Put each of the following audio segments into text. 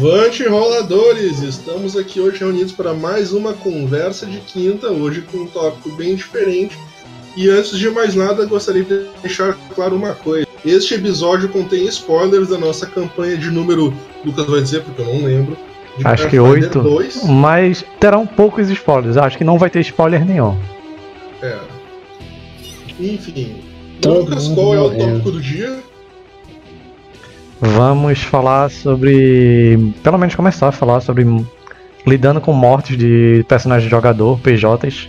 Avante roladores! Estamos aqui hoje reunidos para mais uma conversa de quinta, hoje com um tópico bem diferente. E antes de mais nada, gostaria de deixar claro uma coisa. Este episódio contém spoilers da nossa campanha de número. Lucas vai dizer, porque eu não lembro. Acho que oito. Mas terão poucos spoilers. Acho que não vai ter spoiler nenhum. É. Enfim. Todo Lucas, qual é o tópico do dia? Vamos falar sobre. Pelo menos começar a falar sobre lidando com mortes de personagens de jogador, PJs,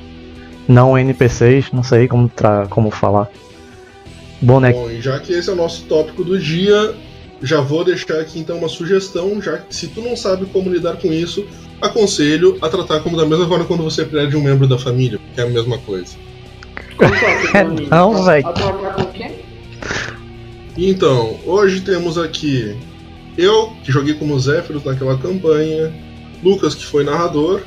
não NPCs, não sei como, tra... como falar. Boneco. Bom, e já que esse é o nosso tópico do dia, já vou deixar aqui então uma sugestão, já que se tu não sabe como lidar com isso, aconselho a tratar como da mesma forma quando você perde um membro da família, que é a mesma coisa. não, velho. Então, hoje temos aqui eu, que joguei como Zéfiros naquela campanha, Lucas, que foi narrador.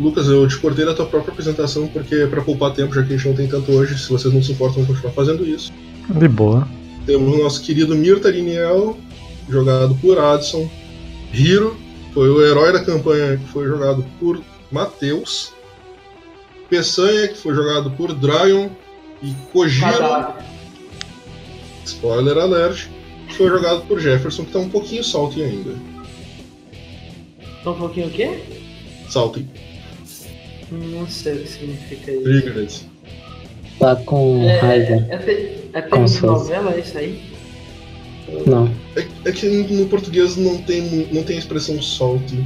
Lucas, eu te cortei da tua própria apresentação porque é pra poupar tempo, já que a gente não tem tanto hoje, se vocês não se importam, continuar fazendo isso. De boa. Temos o nosso querido Mirta Liniel, jogado por Adson. Hiro, foi o herói da campanha que foi jogado por Matheus. Peçanha, que foi jogado por Dryon. E Kojiro, spoiler alert, foi jogado por Jefferson, que tá um pouquinho salty ainda. Tá um pouquinho o quê? Salty. Não sei o que significa isso. Triggered. Tá com É, raiva. é, te, é termo de novela isso aí? Não. É, é que no português não tem, não tem a expressão salty.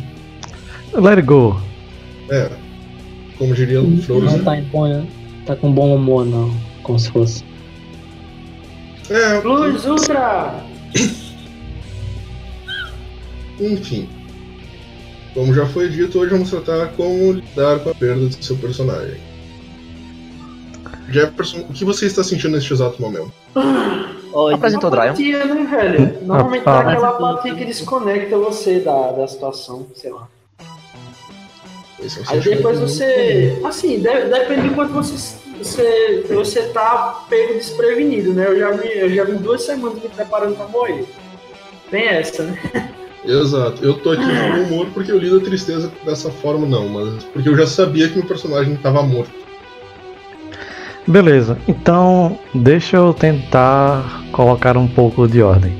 Let it go. É. Como diria o Não Frozen. tá em bom, tá com bom humor, não. Como se fosse. É, Luz Ultra! enfim. Como já foi dito, hoje vamos tratar como lidar com a perda de seu personagem. Jefferson, o que você está sentindo neste exato momento? Apresentou o Dryon. Né, velho? Normalmente Ah, dá aquela apatia que desconecta você da, da situação, sei lá. Esse é Aí depois você. Assim, de- depende de quanto você, você, você tá pego desprevenido, né? Eu já vi, eu já vi duas semanas me preparando pra morrer. Tem essa, né? Exato. Eu tô aqui no humor porque eu lido a tristeza dessa forma, não, mas porque eu já sabia que meu personagem estava morto. Beleza, então deixa eu tentar colocar um pouco de ordem.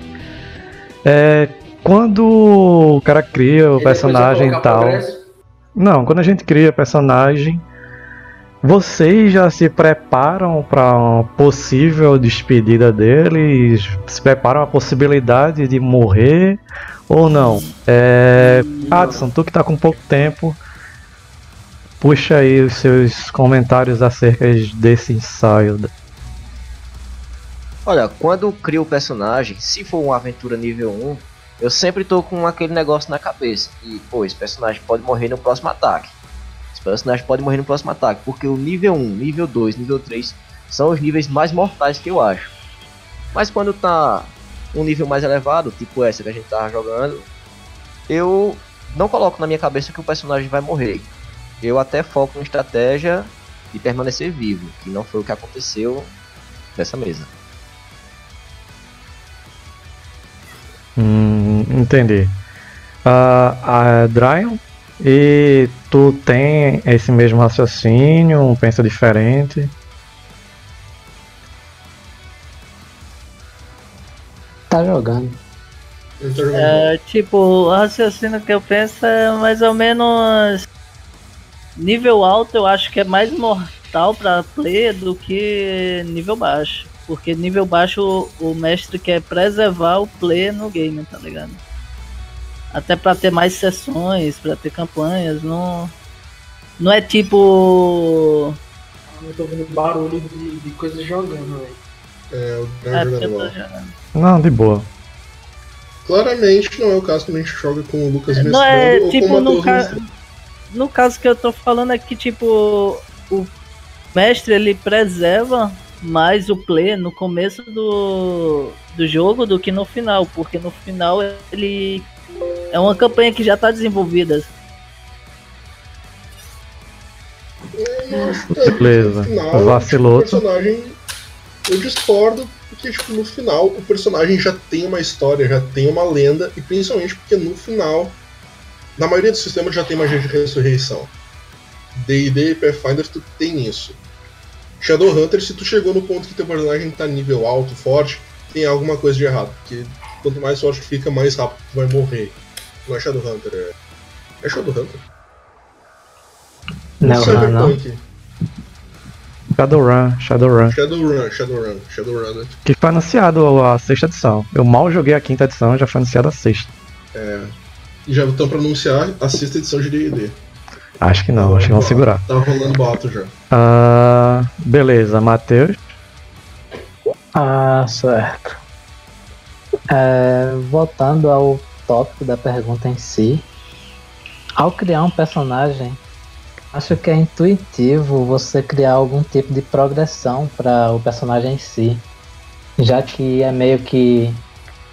É, quando o cara cria o E personagem e tal. progresso. Não, quando a gente cria personagem, vocês já se preparam para uma possível despedida deles? Se preparam a possibilidade de morrer ou não? É, Adson, tu que tá com pouco tempo, puxa aí os seus comentários acerca desse ensaio. Olha, quando crio o personagem, se for uma aventura nível 1, eu sempre tô com aquele negócio na cabeça. E, pô, esse personagem pode morrer no próximo ataque. Esse personagem pode morrer no próximo ataque. Porque o nível 1, nível 2, nível 3 são os níveis mais mortais que eu acho. Mas quando tá um nível mais elevado, tipo essa que a gente tava jogando, eu não coloco na minha cabeça que o personagem vai morrer. Eu até foco em estratégia de permanecer vivo, que não foi o que aconteceu nessa mesa. Hum, entendi. Ah, a Dryon, e tu tem esse mesmo raciocínio, pensa diferente? Tá jogando. É, tipo, o raciocínio que eu penso é mais ou menos nível alto, eu acho que é mais mortal pra player do que nível baixo. Porque nível baixo o, o mestre quer preservar o player no game, tá ligado? Até pra ter mais sessões, pra ter campanhas, não. Não é tipo. Eu tô ouvindo barulho de, de coisa jogando, velho. É, o É, jogando jogando. Não, de boa. Claramente não é o caso quando a gente joga com o Lucas mestrando Não é, tipo, no ca-. No caso que eu tô falando é que, tipo, o mestre ele preserva mais o player no começo do, do jogo do que no final, porque no final ele é uma campanha que já tá desenvolvida. Beleza. no final, Vacilou. O personagem Eu discordo porque, tipo, no final o personagem já tem uma história, já tem uma lenda, e principalmente porque no final, na maioria dos sistemas já tem magia de ressurreição. D&D e Pathfinder tu tem isso. Shadowhunter, se tu chegou no ponto que teu personagem tá nível alto, forte, tem alguma coisa de errado, porque quanto mais forte tu fica, mais rápido tu vai morrer. Não é Shadowhunter, é... É Shadowhunter? Não, não, não. Cyberpunk. Shadowrun, Shadowrun. Shadowrun, Shadowrun, Shadowrun. né? Que foi anunciado a sexta edição. Eu mal joguei a quinta edição, já foi anunciada a sexta. E já estão pra anunciar a sexta edição de D&D. Acho que não, acho que vão segurar. Tá rolando boato já. Ah, beleza, Matheus. Ah, certo. É, voltando ao tópico da pergunta em si, ao criar um personagem, acho que é intuitivo você criar algum tipo de progressão para o personagem em si, já que é meio que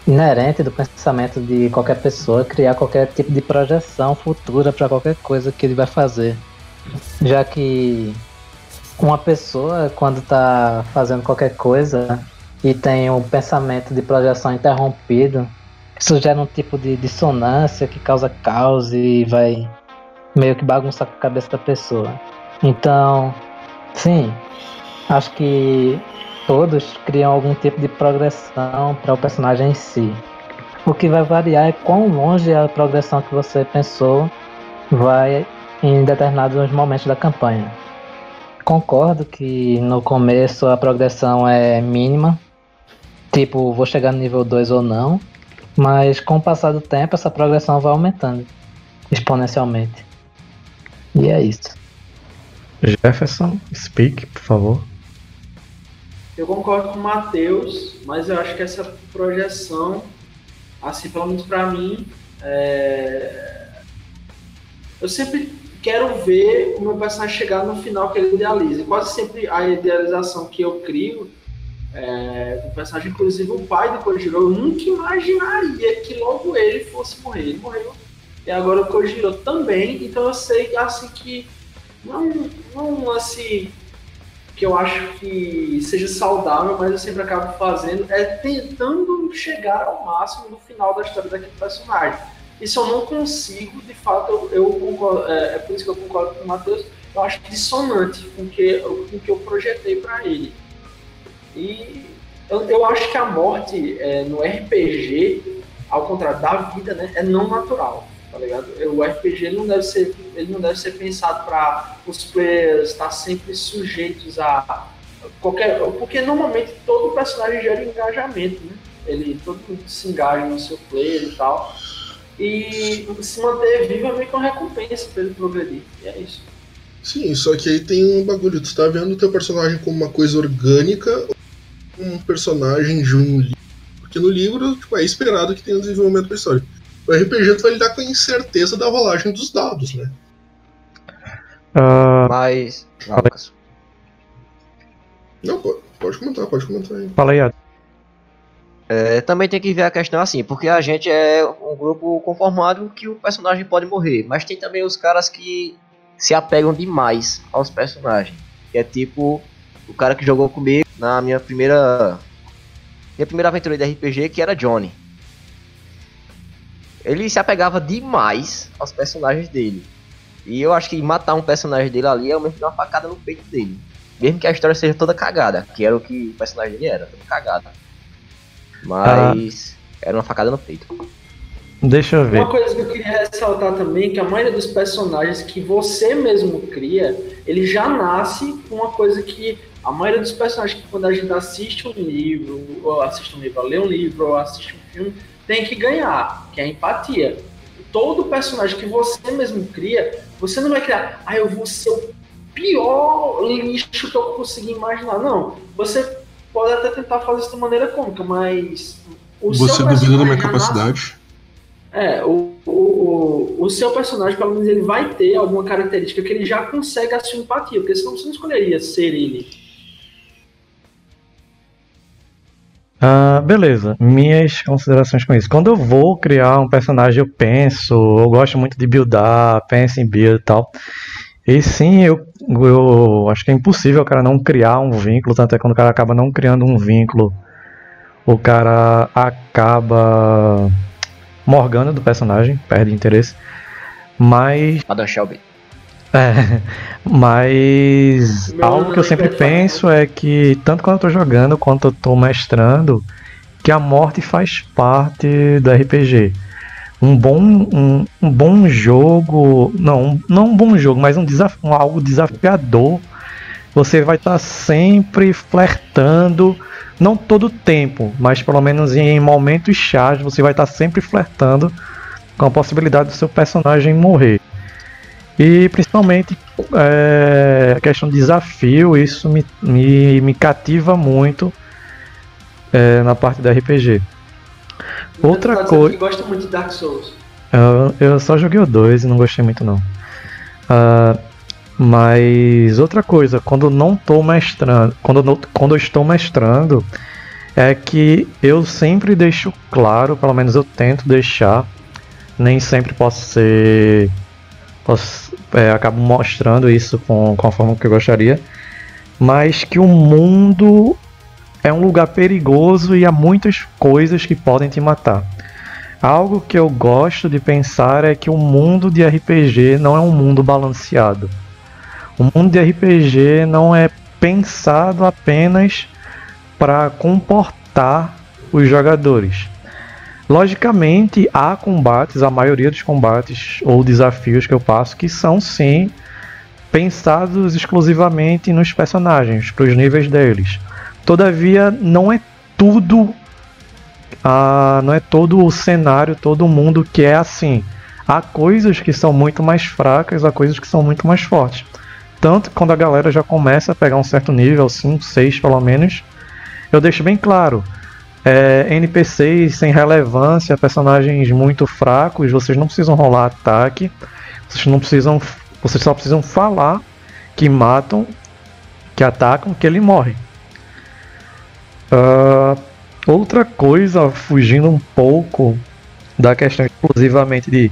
inerente do pensamento de qualquer pessoa criar qualquer tipo de projeção futura para qualquer coisa que ele vai fazer, já que uma pessoa quando está fazendo qualquer coisa e tem um pensamento de projeção interrompido, isso gera um tipo de dissonância que causa caos e vai meio que bagunçar com a cabeça da pessoa. Então, sim, acho que todos criam algum tipo de progressão para o personagem em si. O que vai variar é quão longe a progressão que você pensou vai em determinados momentos da campanha. Concordo que no começo a progressão é mínima, tipo, vou chegar no nível 2 ou não, mas com o passar do tempo essa progressão vai aumentando exponencialmente. E é isso. Jefferson, speak, por favor. Eu concordo com o Matheus, mas eu acho que essa projeção, assim, pelo menos pra mim, é... eu sempre quero ver o meu personagem chegar no final que ele idealiza. E quase sempre a idealização que eu crio é, o personagem, inclusive o pai do Kojiro, eu nunca imaginaria que logo ele fosse morrer. Ele morreu. E agora o Kojiro também, então eu sei assim que não, não assim que eu acho que seja saudável, mas eu sempre acabo fazendo, é tentando chegar ao máximo no final da história daquele personagem. Isso eu não consigo, de fato, eu, eu concordo, é, é, por isso que eu concordo com o Matheus, eu acho dissonante com que, o que eu projetei para ele. E eu, eu acho que a morte é, no RPG, ao contrário da vida, né, é não natural, tá ligado? O RPG não deve ser, ele não deve ser pensado para os players estar sempre sujeitos a qualquer, porque normalmente todo personagem gera engajamento, né? Ele todo mundo se engaja no seu player e tal. E se manter vivo é meio que uma recompensa para ele progredir. E é isso. Sim, só que aí tem um bagulho. Tu tá vendo o teu personagem como uma coisa orgânica um personagem de um livro? Porque no livro tipo, é esperado que tenha um desenvolvimento da história. O RPG tu vai lidar com a incerteza da rolagem dos dados, né? Ah, Mas. Não, Fala. Lucas. Não, pode, pode comentar, pode comentar aí. fala aí, Adam. É, também tem que ver a questão assim, porque a gente é um grupo conformado que o personagem pode morrer, mas tem também os caras que se apegam demais aos personagens. Que é tipo o cara que jogou comigo na minha primeira minha primeira aventura de RPG, que era Johnny. Ele se apegava demais aos personagens dele. E eu acho que matar um personagem dele ali é o mesmo que dar uma facada no peito dele. Mesmo que a história seja toda cagada, que era o que o personagem dele era, toda cagada. Mas era uma facada no peito. Deixa eu ver. Uma coisa que eu queria ressaltar também, que a maioria dos personagens que você mesmo cria, ele já nasce com uma coisa que a maioria dos personagens que quando a gente assiste um livro, ou assiste um livro, ou lê um livro, ou assiste um filme, tem que ganhar, que é a empatia. Todo personagem que você mesmo cria, você não vai criar, ah, eu vou ser o pior lixo que eu conseguir imaginar. Não, você pode até tentar fazer isso de maneira cômica, mas o Você seu duvida da minha capacidade? é, o, o, o, o seu personagem, pelo menos, ele vai ter alguma característica que ele já consegue a sua empatia, porque senão você não escolheria ser ele. Ah, beleza, minhas considerações com isso. Quando eu vou criar um personagem, eu penso, eu gosto muito de buildar, penso em build e tal. E sim, eu, eu acho que é impossível o cara não criar um vínculo, tanto é quando o cara acaba não criando um vínculo, o cara acaba morgando do personagem, perde interesse. Mas. Adam Shelby. É, mas Meu algo que eu sempre penso é que, tanto quando eu tô jogando quanto eu tô mestrando, que a morte faz parte do RPG. Um bom, um, um bom jogo, não, um- não um bom jogo, mas um, desaf, um algo desafiador. Você vai estar sempre flertando, não todo o tempo, mas pelo menos em momentos chave você vai estar sempre flertando com a possibilidade do seu personagem morrer. E principalmente é, a questão de desafio, isso me, me, me cativa muito é, na parte da RPG. Outra Tá dizendo coisa. gosta muito de Dark Souls. Eu, eu só joguei o 2 e não gostei muito não. Ah, mas outra coisa, quando não tô mestrando, quando não- quando eu estou mestrando, é que eu sempre deixo claro, pelo menos eu tento deixar, nem sempre posso ser. Posso, é, acabo mostrando isso com, com a forma que eu gostaria, mas que o mundo é um lugar perigoso e há muitas coisas que podem te matar. Algo que eu gosto de pensar é que o mundo de RPG não é um mundo balanceado. O mundo de RPG não é pensado apenas para comportar os jogadores. Logicamente, há combates, a maioria dos combates ou desafios que eu passo que são sim pensados exclusivamente nos personagens, para os níveis deles. Todavia, não é tudo ah, não é todo o cenário, todo o mundo que é assim. Há coisas que são muito mais fracas, há coisas que são muito mais fortes. Tanto que quando a galera já começa a pegar um certo nível, 5, 6 pelo menos, eu deixo bem claro. É, NPCs sem relevância, personagens muito fracos, vocês não precisam rolar ataque, vocês não precisam. Vocês só precisam falar que matam, que atacam, que ele morre. Ah, Outra coisa, fugindo um pouco da questão exclusivamente de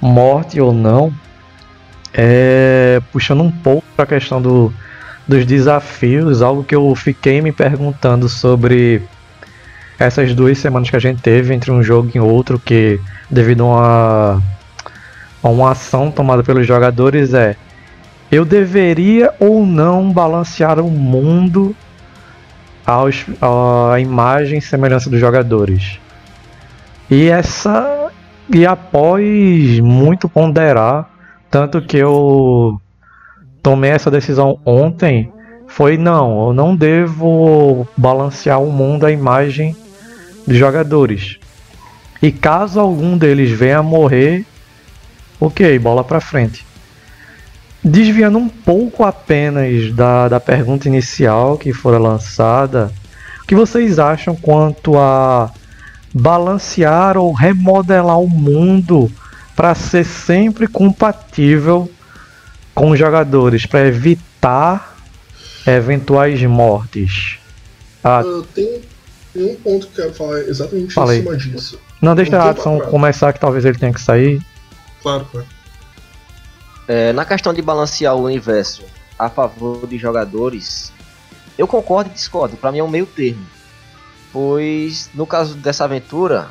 morte ou não, é puxando um pouco para a questão do, dos desafios, algo que eu fiquei me perguntando sobre essas duas semanas que a gente teve entre um jogo e outro, que devido a uma, a uma ação tomada pelos jogadores é eu deveria ou não balancear o mundo aos, à imagem e semelhança dos jogadores. E essa. E após muito ponderar, tanto que eu tomei essa decisão ontem, foi não, eu não devo balancear o mundo à imagem dos jogadores. E caso algum deles venha a morrer, ok, bola pra frente. Desviando um pouco apenas da, da pergunta inicial que fora lançada, o que vocês acham quanto a balancear ou remodelar o mundo para ser sempre compatível com os jogadores, para evitar eventuais mortes? Ah, Ah, tem, tem um ponto que eu quero falar exatamente Fala aí. em cima disso. não, deixa um a Adson começar, que talvez ele tenha que sair. Claro, claro. É, na questão de balancear o universo a favor de jogadores, eu concordo e discordo. Pra mim é um meio termo. Pois no caso dessa aventura,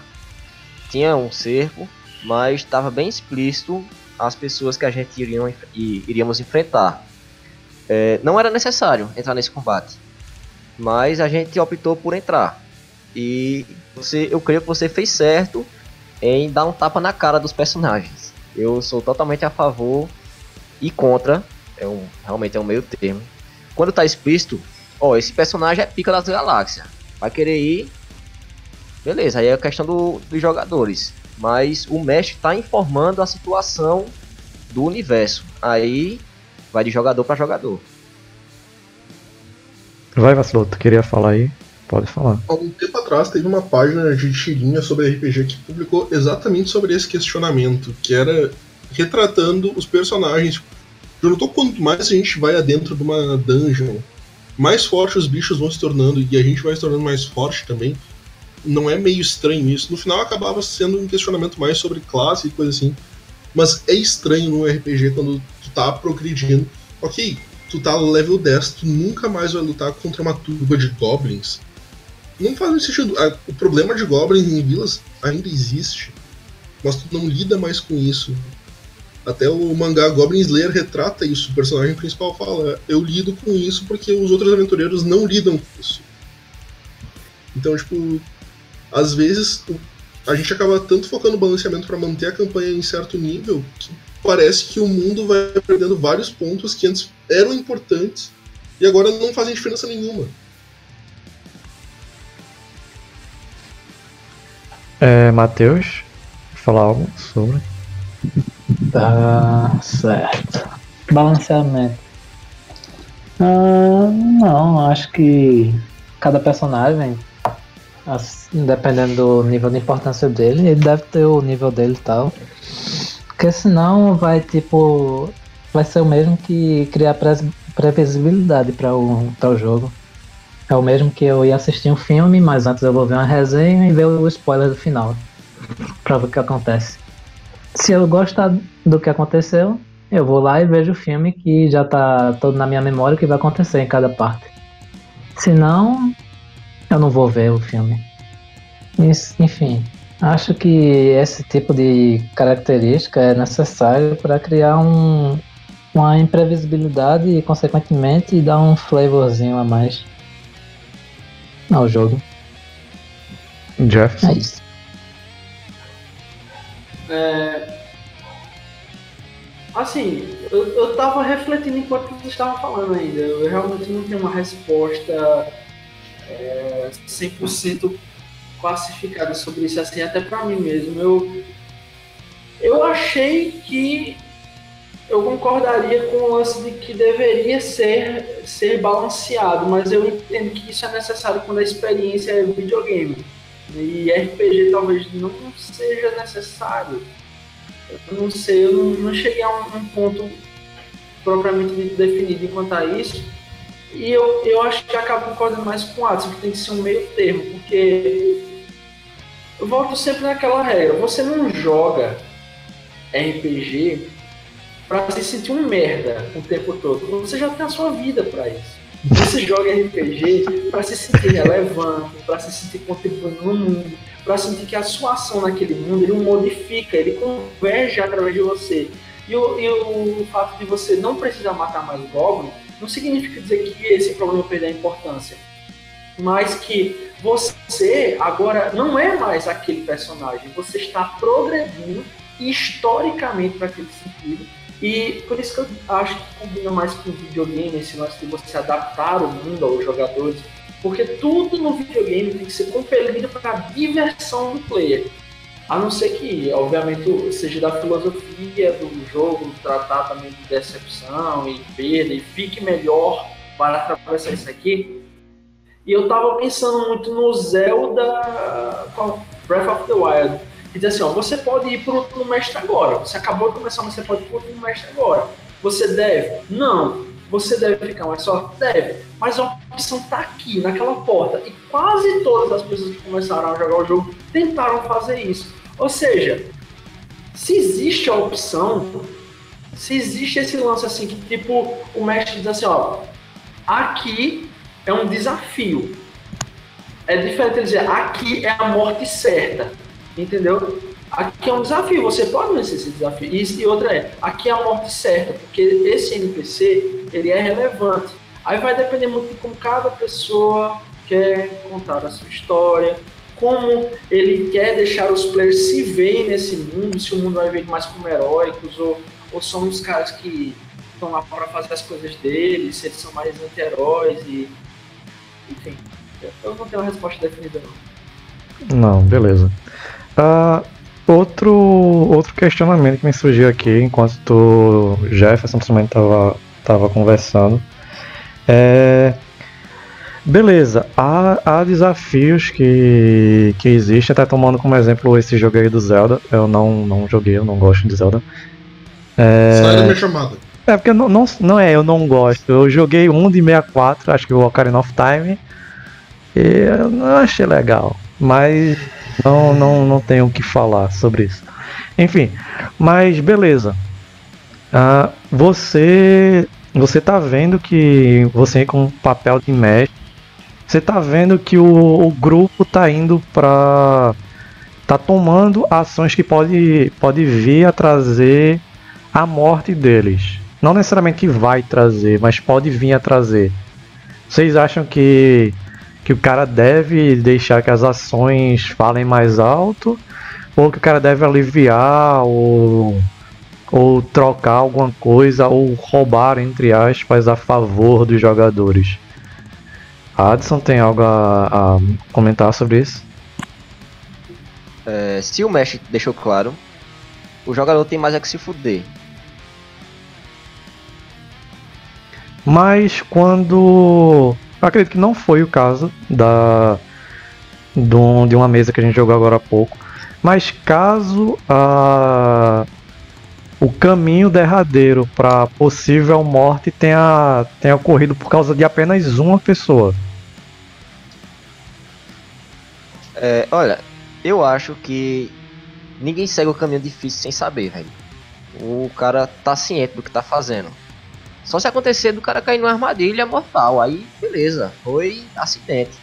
tinha um cerco, mas estava bem explícito as pessoas que a gente iriam, e iríamos enfrentar. É, não era necessário entrar nesse combate, mas a gente optou por entrar. E você, eu creio que você fez certo em dar um tapa na cara dos personagens. Eu sou totalmente a favor e contra. É um, realmente é um meio termo. Quando tá explícito, ó, esse personagem é pica das galáxias. Vai querer ir. Beleza, aí é a questão do- dos jogadores. Mas o mestre tá informando a situação do universo. Aí vai de jogador para jogador. Vai, Vacilou, tu queria falar aí? Pode falar. Algum tempo atrás teve uma página de tirinha sobre RPG que publicou exatamente sobre esse questionamento, que era retratando os personagens. Eu notou quanto mais a gente vai adentro de uma dungeon, mais forte os bichos vão se tornando e a gente vai se tornando mais forte também. Não é meio estranho isso. No final acabava sendo um questionamento mais sobre classe e coisa assim. Mas é estranho no RPG quando tu tá progredindo. Ok, tu tá level 10, tu nunca mais vai lutar contra uma turba de goblins. Não faz muito sentido. O problema de goblins em vilas ainda existe, mas tu não lida mais com isso. Até o mangá Goblin Slayer retrata isso. O personagem principal fala: Eu lido com isso porque os outros aventureiros não lidam com isso. Então, tipo, às vezes a gente acaba tanto focando no balanceamento para manter a campanha em certo nível que parece que o mundo vai perdendo vários pontos que antes eram importantes e agora não fazem diferença nenhuma. É, Matheus, falar algo sobre? Tá certo. Balanceamento. Ah, não, acho que cada personagem, dependendo do nível de importância dele, ele deve ter o nível dele e tal. Porque senão vai tipo. Vai ser o mesmo que criar previsibilidade para o, o jogo. É o mesmo que eu ia assistir um filme, mas antes eu vou ver uma resenha e ver o spoiler do final. Pra ver o que acontece. Se eu gostar do que aconteceu, eu vou lá e vejo o filme que já tá todo na minha memória o que vai acontecer em cada parte. Se não, eu não vou ver o filme. Enfim, acho que esse tipo de característica é necessário para criar um, uma imprevisibilidade e, consequentemente, dar um flavorzinho a mais ao jogo. Jeff? É isso. É, Assim, eu, eu tava refletindo enquanto vocês estavam falando ainda. Eu realmente não tenho uma resposta é, 100% classificada sobre isso, assim, até pra mim mesmo. Eu, eu achei que eu concordaria com o lance de que deveria ser, ser balanceado, mas eu entendo que isso é necessário quando a experiência é videogame. E RPG talvez não seja necessário. Eu não sei, eu não, cheguei a um, um ponto propriamente definido quanto a isso. E eu, eu acho que acabo concordando mais com o Adson, que tem que ser um meio termo, porque eu volto sempre naquela regra. Você não joga RPG pra se sentir um merda o tempo todo. Você já tem a sua vida pra isso. Você joga RPG pra se sentir relevante, pra se sentir contribuindo no mundo, pra sentir que a sua ação naquele mundo ele modifica, ele converge através de você. E o, e o fato de você não precisar matar mais Goblin não significa dizer que esse problema perdeu a importância. Mas que você agora não é mais aquele personagem, você está progredindo historicamente para aquele sentido. E por isso que eu acho que combina mais com o videogame, esse lance de você adaptar o mundo aos jogadores, porque tudo no videogame tem que ser compelido para a diversão do player. A não ser que, obviamente, seja da filosofia do jogo, tratar também de decepção e perda, e fique melhor para atravessar isso aqui. E eu tava pensando muito no Zelda? Breath of the Wild. E diz assim, ó, você pode ir pro último mestre agora. Você acabou de começar, mas você pode ir pro último mestre agora. Você deve? Não. Você deve ficar mais forte? Deve. Mas a opção tá aqui, naquela porta. E quase todas as pessoas que começaram a jogar o jogo tentaram fazer isso. Ou seja, se existe a opção, se existe esse lance assim, que tipo, o mestre diz assim, ó, aqui é um desafio. É diferente ele dizer, aqui é a morte certa. Entendeu? Aqui é um desafio, você pode vencer esse desafio. E, e outra é, aqui é a morte certa, porque esse NPC, ele é relevante. Aí vai depender muito de como cada pessoa quer contar a sua história, como ele quer deixar os players se verem nesse mundo, se o mundo vai ver mais como heróicos, ou, ou são os caras que estão lá para fazer as coisas deles, se eles são mais anti-heróis e. Enfim, eu não tenho uma resposta definida não. Não, beleza. Ah, outro, outro questionamento que me surgiu aqui enquanto tu, Jefferson também tava, tava conversando. É. Beleza, há, há desafios que, que existem, até tomando como exemplo esse jogo aí do Zelda. Eu não, não joguei, eu não gosto de Zelda. Sai da minha chamada. É porque não, não, não é, eu não gosto. Eu joguei um de 64, acho que o Ocarina of Time. E eu não achei legal. Mas não, não, não tenho o que falar sobre isso. Enfim, mas beleza. Ah, você você tá vendo que você com papel de mestre, você tá vendo que o, o grupo tá indo para tá tomando ações que pode pode vir a trazer a morte deles. Não necessariamente que vai trazer, mas pode vir a trazer. Vocês acham que que o cara deve deixar que as ações falem mais alto ou que o cara deve aliviar ou ou trocar alguma coisa ou roubar entre aspas a favor dos jogadores. Adson tem algo a, a comentar sobre isso? É, se o mestre deixou claro, o jogador tem mais é que se fuder. Mas quando. Eu acredito que não foi o caso da. de uma mesa que a gente jogou agora há pouco. Mas caso a o caminho derradeiro para possível morte tenha, tenha ocorrido por causa de apenas uma pessoa. É, olha, eu acho que ninguém segue o caminho difícil sem saber, velho. O cara tá ciente do que tá fazendo. Só se acontecer do cara cair numa armadilha mortal, aí beleza, foi acidente.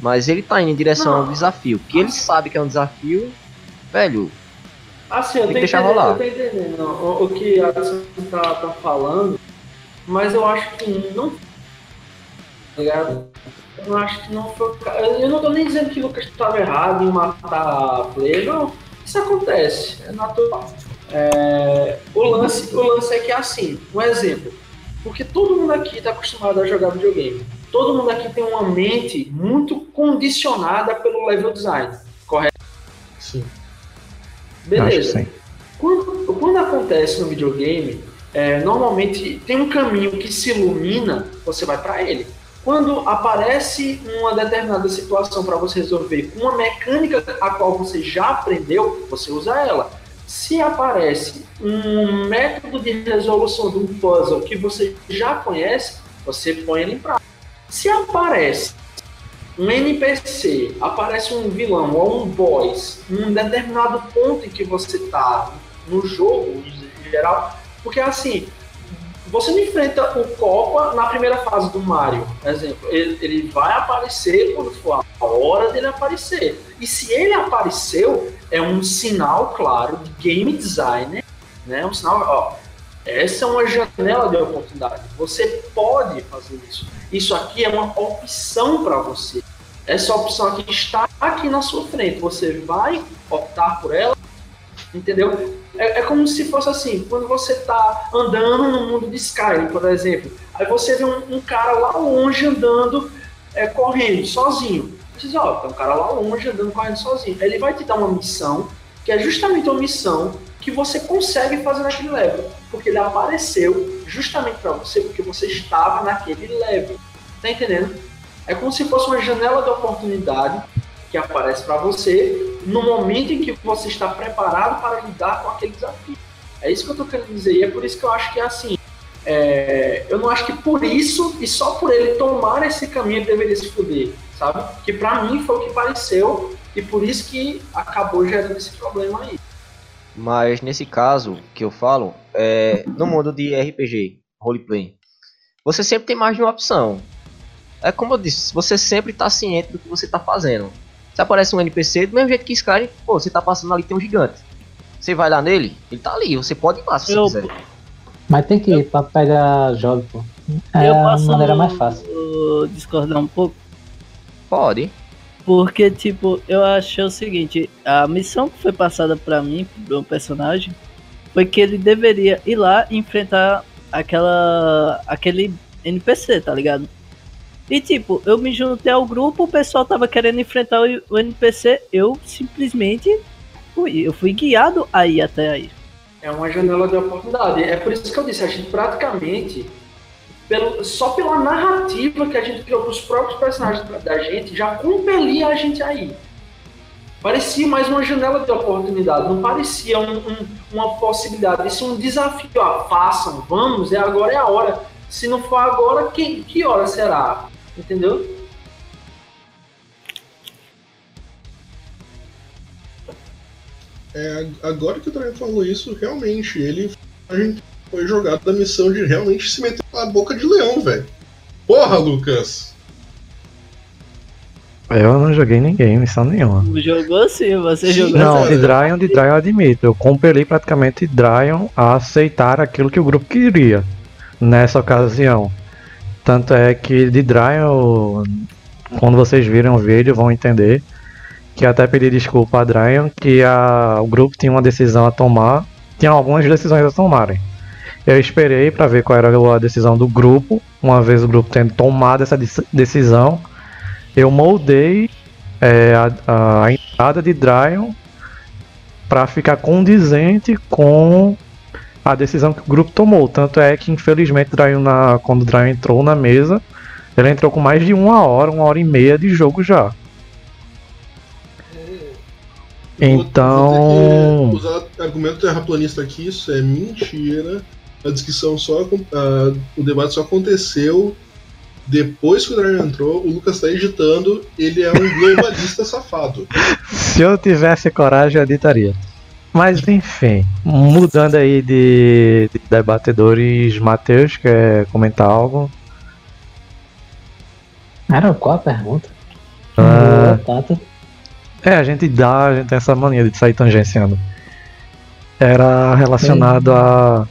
Mas ele tá indo em direção Não. a um desafio, que ele sabe que é um desafio, velho, Assim, eu Tem que deixar rolar. Eu tô entendendo o, o que a tá, tá falando, mas eu acho que não. Tá ligado? Eu acho que não foi. Eu não tô nem dizendo que o Lucas estava errado em matar a play, não. Isso acontece, é natural. É, o, lance, o lance é que é assim, um exemplo. Porque todo mundo aqui está acostumado a jogar videogame. Todo mundo aqui tem uma mente muito condicionada pelo level design, correto? Sim. Beleza. Quando, quando acontece no videogame, é, normalmente tem um caminho que se ilumina, você vai para ele. Quando aparece uma determinada situação para você resolver com uma mecânica a qual você já aprendeu, você usa ela. Se aparece um método de resolução de um puzzle que você já conhece, você põe ele em prática. Se aparece um NPC, aparece um vilão ou um boss em um determinado ponto em que você tá no jogo, em geral, porque assim, você não enfrenta o Copa na primeira fase do Mario, por exemplo. Ele, ele vai aparecer quando for a hora dele aparecer. E se ele apareceu, é um sinal, claro, de game designer, né? Um sinal, ó, essa é uma janela de oportunidade. Você pode fazer isso. Isso aqui é uma opção para você. Essa opção aqui está aqui na sua frente. Você vai optar por ela, entendeu? É, é como se fosse assim, quando você está andando no mundo de Skyrim, por exemplo, aí você vê um, um cara lá longe andando, é, correndo, sozinho. Diz, ó, tem um cara lá longe andando, correndo sozinho. Ele vai te dar uma missão, que é justamente uma missão que você consegue fazer naquele level, porque ele apareceu justamente para você, porque você estava naquele level. Tá entendendo? É como se fosse uma janela de oportunidade que aparece para você no momento em que você está preparado para lidar com aquele desafio. É isso que eu estou querendo dizer e é por isso que eu acho que é assim. É, eu não acho que por isso e só por ele tomar esse caminho ele deveria se fuder, sabe? Que para mim foi o que pareceu e por isso que acabou gerando esse problema aí. Mas nesse caso que eu falo, é, no mundo de RPG, roleplay, você sempre tem mais de uma opção. É como eu disse, você sempre tá ciente do que você tá fazendo. Se aparece um NPC, do mesmo jeito que Skyrim, pô, você tá passando ali, tem um gigante. Você vai lá nele, ele tá ali, você pode ir lá se eu, você quiser. Mas tem que ir pra pegar jogo, pô. É eu a maneira mais fácil. discordar um pouco? Pode. Porque, tipo, eu achei o seguinte, a missão que foi passada para mim, pro meu personagem, foi que ele deveria ir lá enfrentar aquela aquele NPC, tá ligado? E tipo, eu me juntei ao grupo, o pessoal tava querendo enfrentar o NPC, eu simplesmente fui, eu fui guiado aí até aí. É uma janela de oportunidade. É por isso que eu disse, a gente praticamente, pelo, só pela narrativa que a gente criou para os próprios personagens da gente, já compelia a gente aí. Parecia mais uma janela de oportunidade, não parecia um, um, uma possibilidade, isso é um desafio. Ah, façam, vamos, é agora é a hora. Se não for agora, que, que hora será? Entendeu? É, agora que o Dragon falou isso, realmente, ele a gente foi jogado da missão de realmente se meter na boca de leão, velho. Porra, Lucas! Eu não joguei ninguém, missão nenhuma. Jogou sim, você Sim, jogou Não, de Dryon, de Dryon eu admito. Eu compelei praticamente Dryon a aceitar aquilo que o grupo queria nessa ocasião. Tanto é que de Dryon, quando vocês virem o vídeo, vão entender que até pedi desculpa a Dryon que a, o grupo tinha uma decisão a tomar, tinha algumas decisões a tomarem. Eu esperei para ver qual era a decisão do grupo. Uma vez o grupo tendo tomado essa dec- decisão, eu moldei é, a, a entrada de Dryon para ficar condizente com a decisão que o grupo tomou. Tanto é que, infelizmente, Dryon na, quando o Dryon entrou na mesa, ele entrou com mais de uma hora, uma hora e meia de jogo já. Então- usar argumento terraplanista aqui, isso é mentira. A discussão só. ah, o debate só aconteceu depois que o Dragon entrou. O Lucas tá editando, ele é um globalista safado. Se eu tivesse coragem, eu editaria. Mas enfim, mudando aí de, de debatedores, Matheus, quer comentar algo? Era qual a pergunta? Ah. É, a gente dá, a gente tem essa mania de sair tangenciando. Era relacionado a.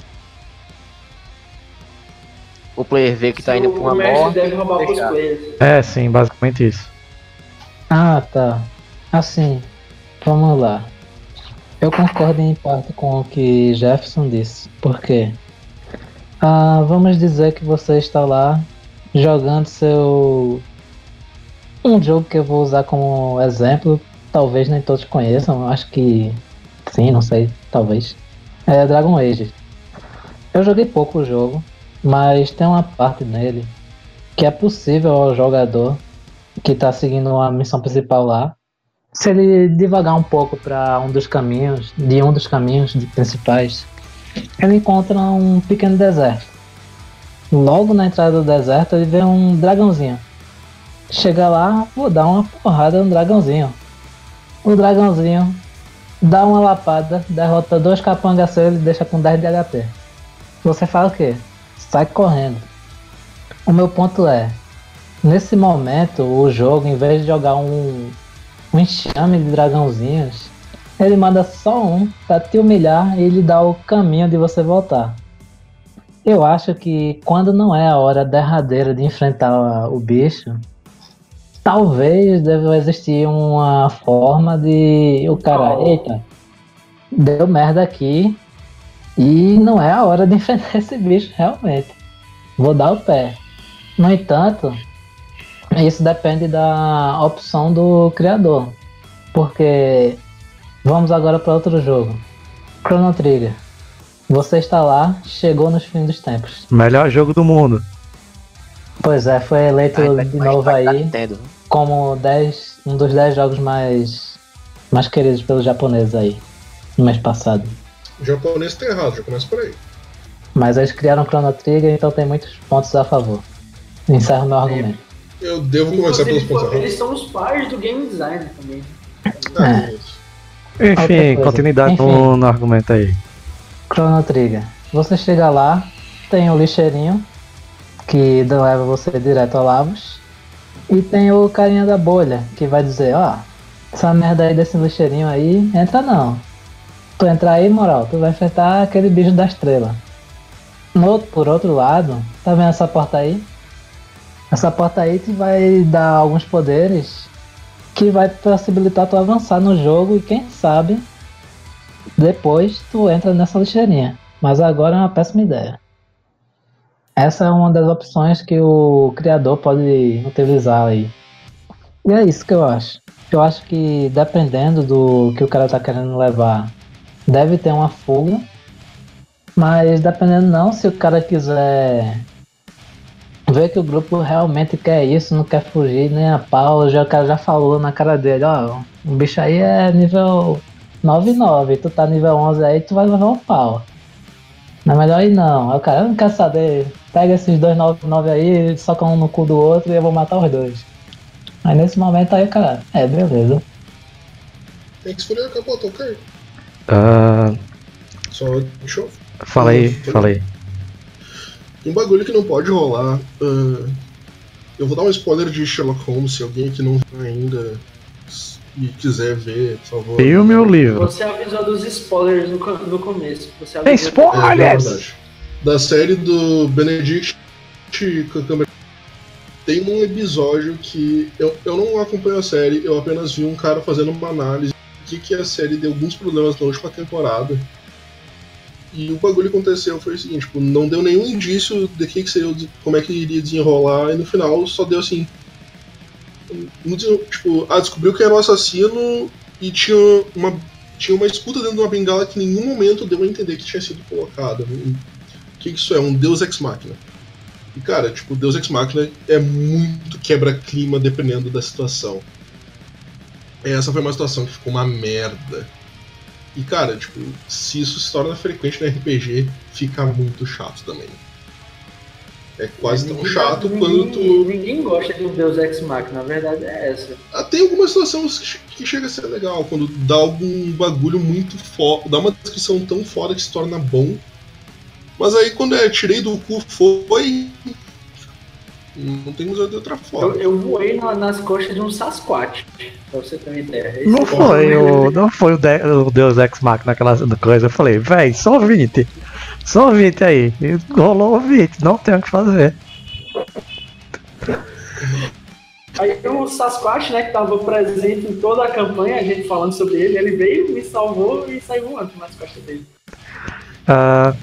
O player vê que tá indo pra uma morte. deve roubar pros players. É, sim, basicamente isso. Ah, tá. Assim, vamos lá. Eu concordo em parte com o que Jefferson disse. Por quê? Ah, vamos dizer que você está lá jogando seu. Um jogo que eu vou usar como exemplo. Talvez nem todos conheçam. Acho que. Sim, não sei. Talvez. É Dragon Age. Eu joguei pouco o jogo. Mas tem uma parte nele que é possível ao jogador que tá seguindo a missão principal lá, se ele devagar um pouco para um dos caminhos, de um dos caminhos principais, ele encontra um pequeno deserto. Logo na entrada do deserto ele vê um dragãozinho. Chega lá, vou dar uma porrada no dragãozinho. O dragãozinho dá uma lapada, derrota dois capangaceiros e deixa com 10 de HP. Você fala o quê? Sai correndo. O meu ponto é, Nesse momento, o jogo, em vez de jogar um, um enxame de dragãozinhos, ele manda só um pra te humilhar e ele dá o caminho de você voltar. Eu acho que quando não é a hora derradeira de enfrentar o bicho, talvez deva existir uma forma de o cara, eita, deu merda aqui e não é a hora de enfrentar esse bicho realmente. Vou dar o pé. No entanto, isso depende da opção do criador. Porque vamos agora para outro jogo. Chrono Trigger. Você está lá, chegou nos fins dos tempos. Melhor jogo do mundo. Pois é, foi eleito vai- de novo vai aí Nintendo. como 10, um dos 10 jogos mais, mais queridos pelos japoneses aí, no mês passado. O japonês tá errado, já começa por aí. Mas eles criaram Chrono Trigger, então tem muitos pontos a favor. Encerro meu argumento. Eu devo começar pelos pontos pô, eles errados. são os pais do game design também. Ah, É. Outra Enfim, continuidade Enfim. No, no argumento aí. Chrono Trigger. Você chega lá, tem o lixeirinho, que leva você direto ao Lavos. E tem o carinha da bolha, que vai dizer, ó, essa merda aí desse lixeirinho aí, entra não. Tu entrar aí, moral, tu vai enfrentar aquele bicho da estrela. No, por outro lado, tá vendo essa porta aí? Essa porta aí te vai dar alguns poderes que vai possibilitar tu avançar no jogo e quem sabe depois tu entra nessa lixeirinha. Mas agora é uma péssima ideia. Essa é uma das opções que o criador pode utilizar aí. E é isso que eu acho. Eu acho que dependendo do que o cara tá querendo levar, deve ter uma fuga. Mas dependendo não, se o cara quiser ver que o grupo realmente quer isso, não quer fugir nem a pau, já, o cara já falou na cara dele, ó, o bicho aí é nível 9-9, tu tá nível 11 aí, tu vai levar um pau. Não é melhor ir não. O cara, não quer saber, pega esses dois 9-9 aí, soca um no cu do outro e eu vou matar os dois. Aí nesse momento aí o cara, é, beleza. Tem que escolher, acabou, ok. Ah, Só deixa eu. fala aí, fala aí. Um bagulho que não pode rolar. ah, eu vou dar um spoiler de Sherlock Holmes, se alguém aqui não viu ainda e quiser ver, por favor. Filme ou livro? Você avisou dos spoilers no, no começo. Você Tem avisou- spoiler! É, é verdade. Da série do Benedict Cumberbatch. Tem um episódio que eu, eu não acompanho a série, eu apenas vi um cara fazendo uma análise de que a série deu alguns problemas na última temporada. E o bagulho que aconteceu foi o seguinte, tipo, não deu nenhum indício de que, que seria, como é que iria desenrolar, e no final só deu assim. um Tipo, ah, descobriu que era o assassino e tinha uma, tinha uma escuta dentro de uma bengala que em nenhum momento deu a entender que tinha sido colocada. O que, que isso é? Um Deus Ex Machina. E cara, tipo, Deus Ex Machina é muito quebra-clima dependendo da situação. Essa foi uma situação que ficou uma merda. E cara, tipo, se isso se torna frequente no RPG, fica muito chato também. É quase tão Ninguém- chato ninguém- quando tu. Ninguém gosta de um Deus Ex Machina, na verdade é essa. Ah, Tem algumas situações que chega a ser legal, quando dá algum bagulho muito foda, dá uma descrição tão foda que se torna bom. Mas aí quando é tirei do cu foi. Não tem museu de outra Eu, forma. eu voei na- nas costas de um Sasquatch, pra você ter uma ideia. Esse Não é foi o, não foi o, de, o Deus Ex Machina naquela coisa. Eu falei, véi, só 20. Só 20 aí. E rolou 20, não tem o que fazer. Aí o Sasquatch, né, que tava presente em toda a campanha, a gente falando sobre ele, ele veio, me salvou e saiu voando nas costas dele. Ah,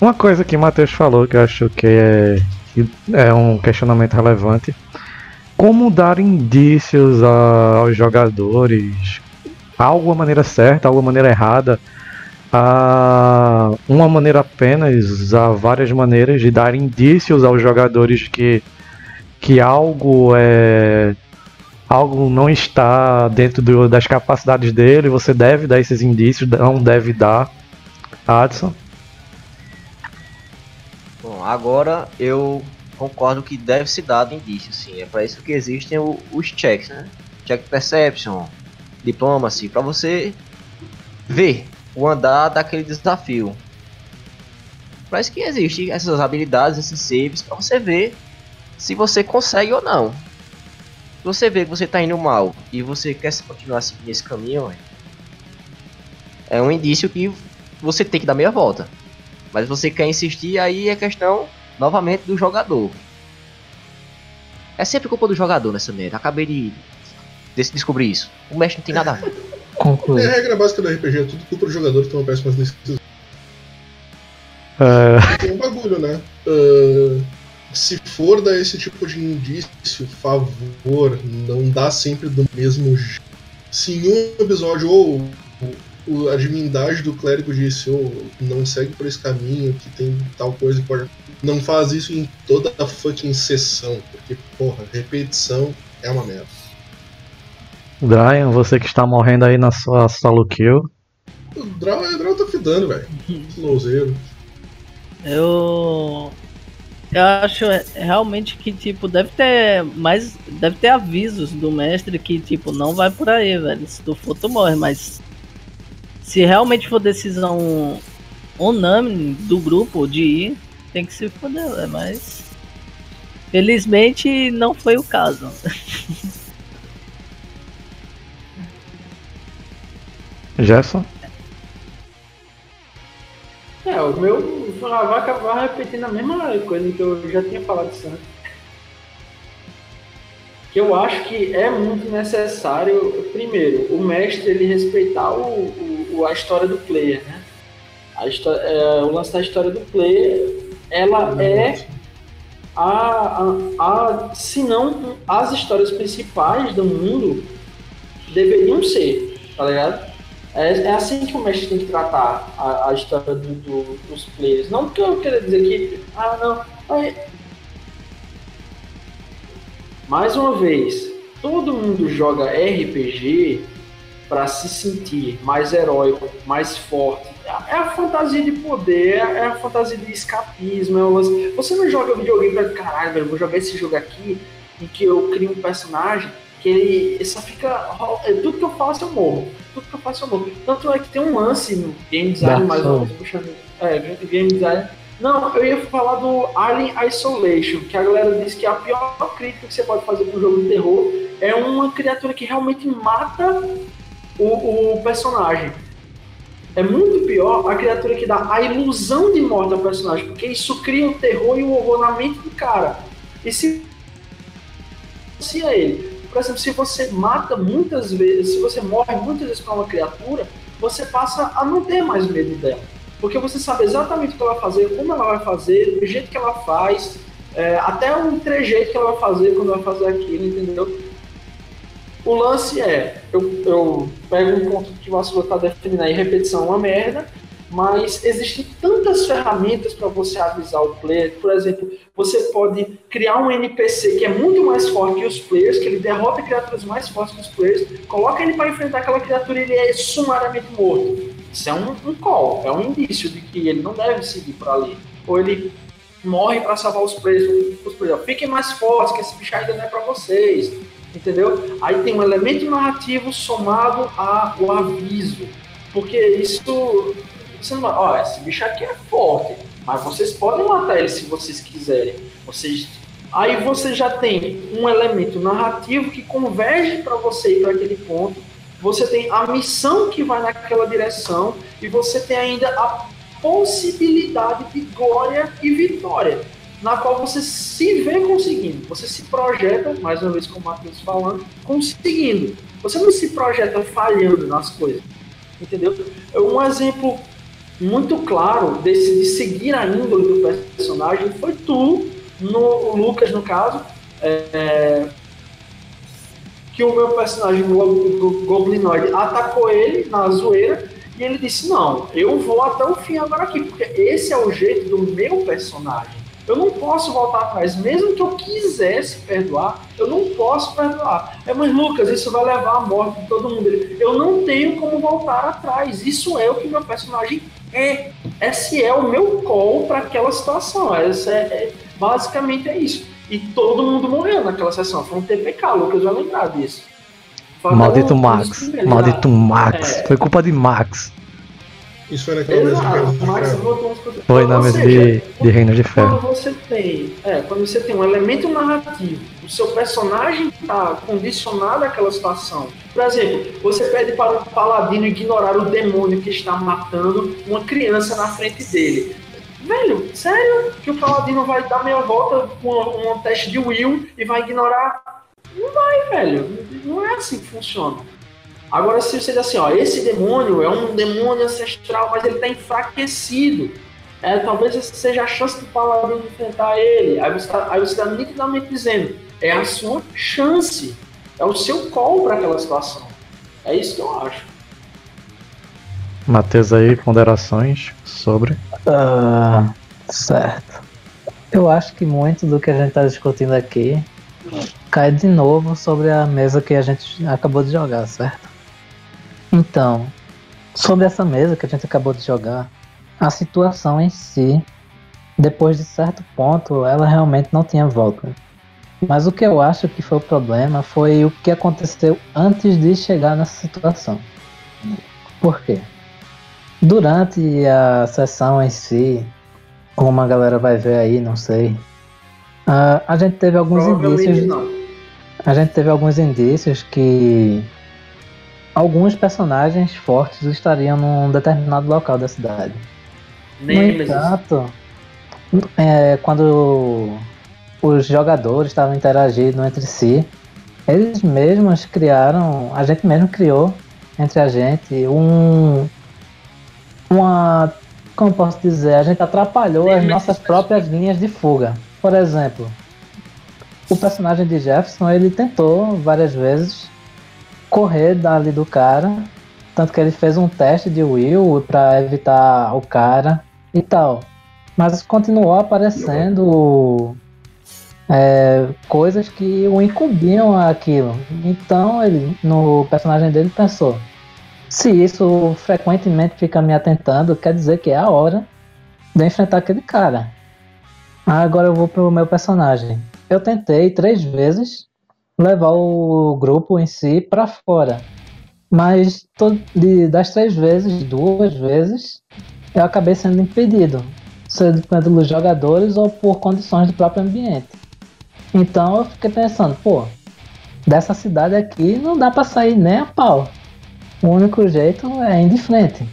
uma coisa que o Matheus falou que eu acho que é, que é um questionamento relevante. Como dar indícios a- aos jogadores, alguma maneira certa, alguma maneira errada, há uma maneira apenas, há várias maneiras de dar indícios aos jogadores que, que algo é algo não está dentro do- das capacidades dele, você deve dar esses indícios, não deve dar. Adson. Agora eu concordo que deve se dar indício, sim. É para isso que existem o- os checks, né? Check perception, diplomacy, para você ver o andar daquele desafio. Para isso que existem essas habilidades, esses saves, para você ver se você consegue ou não. Se você vê que você tá indo mal e você quer continuar seguindo esse caminho, é um indício que você tem que dar meia volta. Mas você quer insistir, aí é questão novamente do jogador. É sempre culpa do jogador nessa merda. Acabei de des- descobrir isso. O mestre não tem nada a ver. É a regra básica do RPG, é tudo culpa do jogador que toma péssimas decisões. É, Tem um bagulho, né? Ah, se for dar esse tipo de indício, favor, não dá sempre do mesmo jeito. Se em um episódio ou o- a divindade do clérigo disse, ou não segue por esse caminho, que tem tal coisa que pode. Não faz isso em toda a fucking sessão, porque, porra, repetição é uma merda. Brian, você que está morrendo aí na sua solo kill. O Draw, o Draw tá fidando, velho. Slowzeiro. Eu. Eu acho realmente que, tipo, deve ter mais. Deve ter avisos do mestre que, tipo, não vai por aí, velho. Se tu for, tu morre, mas. Se realmente for decisão unânime do grupo de ir, tem que se foder, velho. Mas. Felizmente não foi o caso. Gerson? É, o meu vai acabar repetindo a mesma coisa que eu já tinha falado antes. Que eu acho que é muito necessário, primeiro, o mestre ele respeitar o, o- a história do player, né? A histó- é, o lance da história do player, ela é a, a, a se não as histórias principais do mundo deveriam ser, tá ligado? É, é assim que o mestre tem que tratar a, a história do- do- dos players. Não porque eu quero dizer que, ah, não. aí- Mais uma vez, todo mundo joga RPG para se sentir mais heróico, mais forte. É a fantasia de poder, é a fantasia de escapismo. É lance- Você não joga videogame pra caralho, velho, vou jogar esse jogo aqui em que eu crio um personagem que ele só fica. é, Tudo que eu faço eu morro. tudo que eu faço é louco. Tanto é que tem um lance no game design, mais ou menos, puxando. É, game design. Não, eu ia falar do Alien Isolation, que a galera diz que a pior crítica que você pode fazer para um jogo de terror é uma criatura que realmente mata o, o personagem. É muito pior a criatura que dá a ilusão de morte ao personagem, porque isso cria o terror e o horror na mente do cara. E se se é ele, por exemplo, se você mata muitas vezes, se você morre muitas vezes para uma criatura, você passa a não ter mais medo dela. Porque você sabe exatamente o que ela vai fazer, como ela vai fazer, do jeito que ela faz, é, até um trejeito que ela vai fazer quando ela vai fazer aquilo, entendeu? O lance é, eu, eu pego um ponto que o Vasco está definindo aí, repetição é uma merda, mas existem tantas ferramentas para você avisar o player. Por exemplo, você pode criar um NPC que é muito mais forte que os players, que ele derrota criaturas mais fortes que os players, coloca ele para enfrentar aquela criatura e ele é sumariamente morto. Isso é um, um call, é um indício de que ele não deve seguir por ali. Ou ele morre para salvar os players. Os players fiquem mais fortes, que esse bicho ainda não é para vocês. Entendeu? Aí tem um elemento narrativo somado ao aviso. Porque isso você não, ó, esse bicho aqui é forte, mas vocês podem matar ele se vocês quiserem. Vocês Aí você já tem um elemento narrativo que converge para você ir para aquele ponto. Você tem a missão que vai naquela direção e você tem ainda a possibilidade de glória e vitória, na qual você se vê conseguindo. Você se projeta, mais uma vez como o Matheus falando, conseguindo. Você não se projeta falhando nas coisas. Entendeu? Um exemplo muito claro desse, de seguir a índole do personagem foi tu, no Lucas, no caso, é, que o meu personagem, o Goblinoid, atacou ele na zoeira e ele disse: Não, eu vou até o fim agora aqui, porque esse é o jeito do meu personagem. Eu não posso voltar atrás, mesmo que eu quisesse perdoar, eu não posso perdoar. É, mas Lucas, isso vai levar à morte de todo mundo. Eu não tenho como voltar atrás. Isso é o que meu personagem é. Esse é o meu call para aquela situação. Essa é, é, basicamente é isso. E todo mundo morreu naquela sessão. Foi um TPK, Lucas vai lembrar disso. Foi Maldito Max. Maldito Max. É. Foi culpa de Max. Isso foi naquela Exato, Max Foi na mesa de, de Reino de Ferro. Quando você tem, é, quando você tem um elemento narrativo, o seu personagem está condicionado àquela situação. Por exemplo, você pede para o paladino ignorar o demônio que está matando uma criança na frente dele. Velho, sério que o paladino vai dar meia volta com um teste de will e vai ignorar? Não vai, velho. Não é assim que funciona. Agora, se você diz assim, ó, esse demônio é um demônio ancestral, mas ele está enfraquecido. É, talvez seja a chance do paladino enfrentar ele. Aí você está tá nitidamente dizendo, é a sua chance. É o seu call para aquela situação. É isso que eu acho. Matheus aí, ponderações sobre? Uh, certo. Eu acho que muito do que a gente está discutindo aqui cai de novo sobre a mesa que a gente acabou de jogar, certo? Então, sobre essa mesa que a gente acabou de jogar, a situação em si, depois de certo ponto, ela realmente não tinha volta. Mas o que eu acho que foi o problema foi o que aconteceu antes de chegar nessa situação. Por quê? Durante a sessão em si, como a galera vai ver aí, não sei. Uh, a gente teve alguns indícios. Não. A gente teve alguns indícios que alguns personagens fortes estariam num determinado local da cidade. Nem no entanto, é, quando os jogadores estavam interagindo entre si, eles mesmos criaram, a gente mesmo criou entre a gente um uma como posso dizer, a gente atrapalhou as nossas próprias linhas de fuga. Por exemplo, o personagem de Jefferson, ele tentou várias vezes correr dali do cara. Tanto que ele fez um teste de Will para evitar o cara e tal. Mas continuou aparecendo é, coisas que o incumbiam aquilo. Então ele, no personagem dele, pensou: se isso frequentemente fica me atentando, quer dizer que é a hora de enfrentar aquele cara. Agora eu vou pro meu personagem. Eu tentei três vezes levar o grupo em si para fora. Mas to- de- das três vezes, duas vezes, eu acabei sendo impedido. Seja pelos jogadores ou por condições do próprio ambiente. Então eu fiquei pensando, pô, dessa cidade aqui não dá pra sair nem a pau. O único jeito é ir de frente.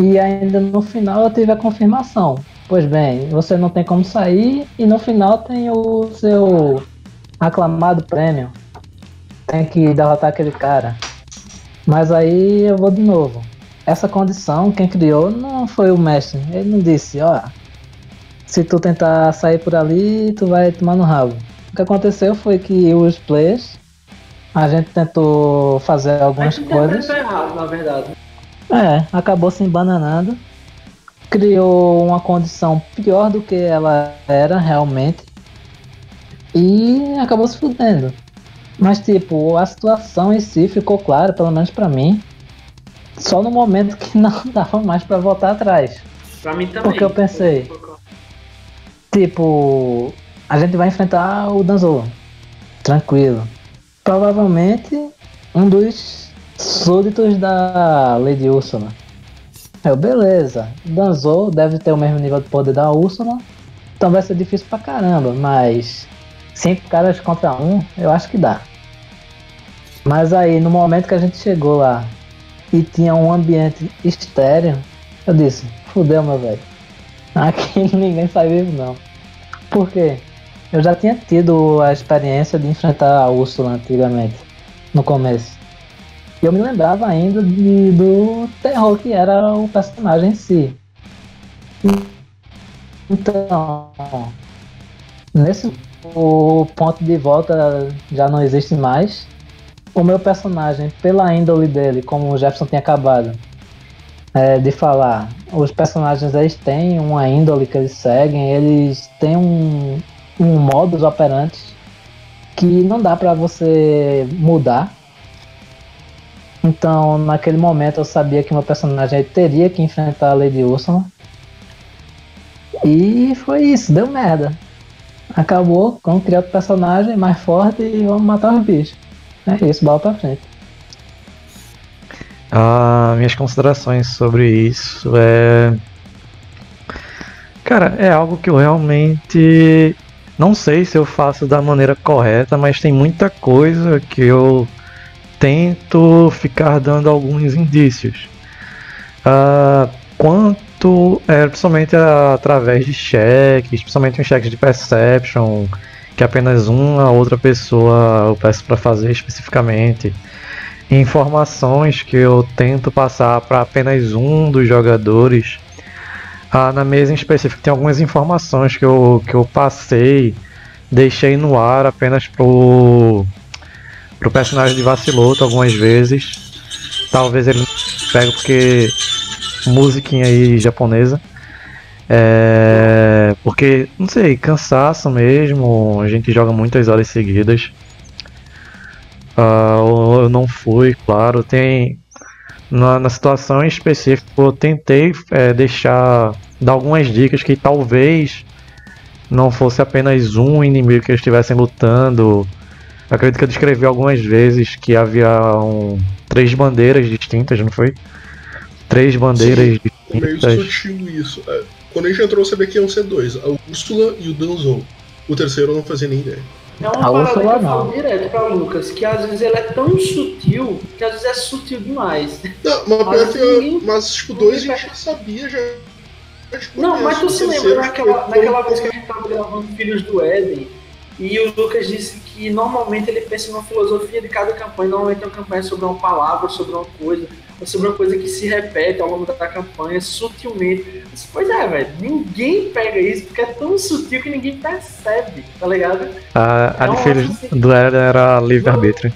E ainda no final eu tive a confirmação. Pois bem, você não tem como sair e no final tem o seu aclamado prêmio. Tem que derrotar aquele cara. Mas aí eu vou de novo. Essa condição, quem criou não foi o mestre. Ele não disse, ó, se tu tentar sair por ali, tu vai tomar no rabo. O que aconteceu foi que os players, a gente tentou fazer A algumas gente coisas. errado, na verdade. É, acabou se embananando. Criou uma condição pior do que ela era realmente. E acabou se fudendo. Mas tipo, a situação em si ficou clara, pelo menos pra mim. Só no momento que não dava mais pra voltar atrás. Pra mim também. Porque eu pensei. Tipo, a gente vai enfrentar o Danzolo. Tranquilo. Provavelmente um dos súditos da Lady Úrsula. Eu, beleza. Danzou deve ter o mesmo nível de poder da Úrsula. Então vai ser difícil pra caramba, mas cinco caras contra um, eu acho que dá. Mas aí, no momento que a gente chegou lá e tinha um ambiente estéreo, eu disse, fudeu meu velho. Aqui ninguém sai vivo não. Por quê? Eu já tinha tido a experiência de enfrentar a Úrsula antigamente, no começo. E eu me lembrava ainda de- do terror que era o personagem em si. Então, nesse o ponto de volta já não existe mais. O meu personagem, pela índole dele, como o Jefferson tinha acabado é, de falar, os personagens eles têm uma índole que eles seguem, eles têm um, um modus operandi que não dá pra você mudar. Então, naquele momento, eu sabia que meu personagem teria que enfrentar a Lady Ursula. E foi isso, deu merda. Acabou, vamos criar outro personagem mais forte e vamos matar os bichos. É isso, bola pra frente. Ah, minhas considerações sobre isso é. Cara, é algo que eu realmente não sei se eu faço da maneira correta, mas tem muita coisa que eu tento ficar dando alguns indícios. Ah, quanto, é, principalmente através de cheques, principalmente em cheques de perception, que apenas uma outra pessoa eu peço para fazer especificamente informações que eu tento passar para apenas um dos jogadores. Ah, na mesa em específico tem algumas informações que eu, que eu passei, deixei no ar apenas pro, personagem de Vaciloto algumas vezes. Talvez ele pegue porque musiquinha aí japonesa. É, porque, não sei, cansaço mesmo, a gente joga muitas horas seguidas. Ah, eu não fui, claro. Tem na, na situação em específico, eu tentei é, deixar dar algumas dicas que talvez não fosse apenas um inimigo que eles estivessem lutando. Acredito que eu descrevi algumas vezes que havia um, três bandeiras distintas, não foi? Três bandeiras É meio distintas. sutil isso. É, Quando a gente entrou, eu sabia que iam ser dois: a Úrsula e o Danzou. O terceiro eu não fazia nem ideia. É uma A parada Úrsula que eu falo direto pra Lucas, que às vezes ele é tão sutil que às vezes é sutil demais. Não, mas, Mas pior que eu- mas tipo, dois a gente já sabia já. tipo, Não, mas tu se lembra naquela, naquela vez que a gente tava gravando Filhos do Éden e o Lucas disse que normalmente ele pensa numa filosofia de cada campanha. Normalmente é uma campanha sobre uma palavra, sobre uma coisa, sobre uma coisa que se repete ao longo da campanha sutilmente. Disse, Pois é, velho, ninguém pega isso porque é tão sutil que ninguém percebe, tá ligado? A, a acho assim- do Era era livre-arbítrio.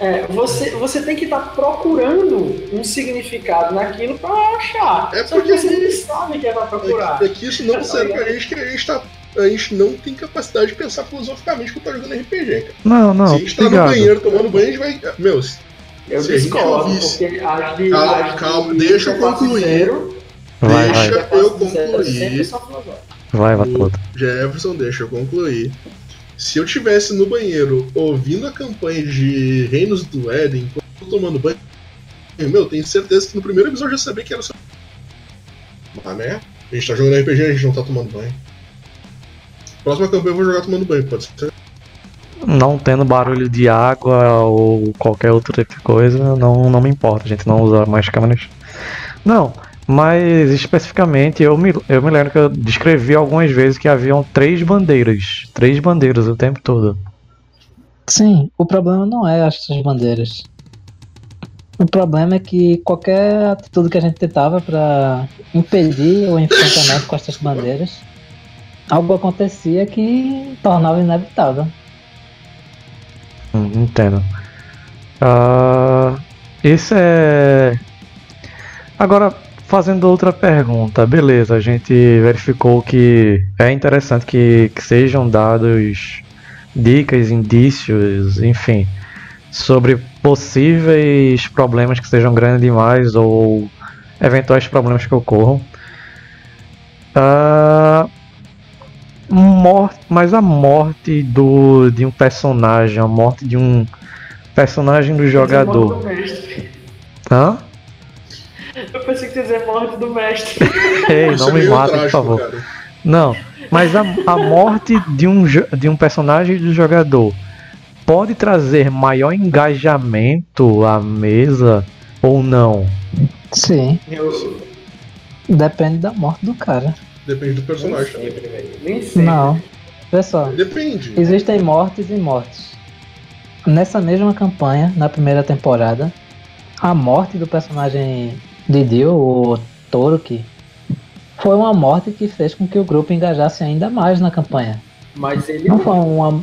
É, você, você tem que estar procurando um significado naquilo pra achar. É Só que porque- você nem sabe que é pra procurar. É que isso não Tá serve ligado? pra gente que a gente tá. A gente não tem capacidade de pensar filosoficamente quando tá jogando RPG, cara. Não, não, Se a gente tá no obrigado. banheiro tomando banho, a gente vai. Meu, se- Eu Se a gente discordo, porque as de. Calma, calma, deixa eu concluir. Vai, vai, Deixa- Passo eu concluir. vai, vai todo. Jefferson, deixa eu concluir. Se eu tivesse no banheiro ouvindo a campanha de Reinos do Éden, enquanto tomando banho. Meu, tenho certeza que no primeiro episódio eu já sabia que era seu. Ah, né? A gente tá jogando RPG e a gente não tá tomando banho. Próxima campanha eu vou jogar tomando banho, pode ser. Não tendo barulho de água ou qualquer outra tipo de coisa, não, não me importa, a gente não usa mais câmeras. Não, mas especificamente eu me, eu me lembro que eu descrevi algumas vezes que haviam três bandeiras. Três bandeiras o tempo todo. Sim, o problema não é essas bandeiras. O problema é que qualquer atitude que a gente tentava para impedir o enfrentamento com essas bandeiras, algo acontecia que tornava inevitável. Hum, Entendo. Ah, isso é. Agora, fazendo outra pergunta, beleza, a gente verificou que é interessante que, que sejam dados dicas, indícios, enfim, sobre possíveis problemas que sejam grandes demais ou eventuais problemas que ocorram. Ah, morte, mas a morte do, de um personagem, a morte de um personagem do jogador. Morte do mestre. Hã? Eu pensei que ia dizer morte do mestre. Ei, não é me mata, por trágico, favor. cara. Não, mas a, a morte de um, de um personagem do jogador pode trazer maior engajamento à mesa ou não? Sim, Eu depende da morte do cara. Depende do nem personagem também. sempre, velho. Nem sempre. Não. Pessoal, Depende. Existem mortes e mortes. Nessa mesma campanha, na primeira temporada, a morte do personagem de Dio, o Toruki, foi uma morte que fez com que o grupo engajasse ainda mais na campanha. Mas ele Não foi uma,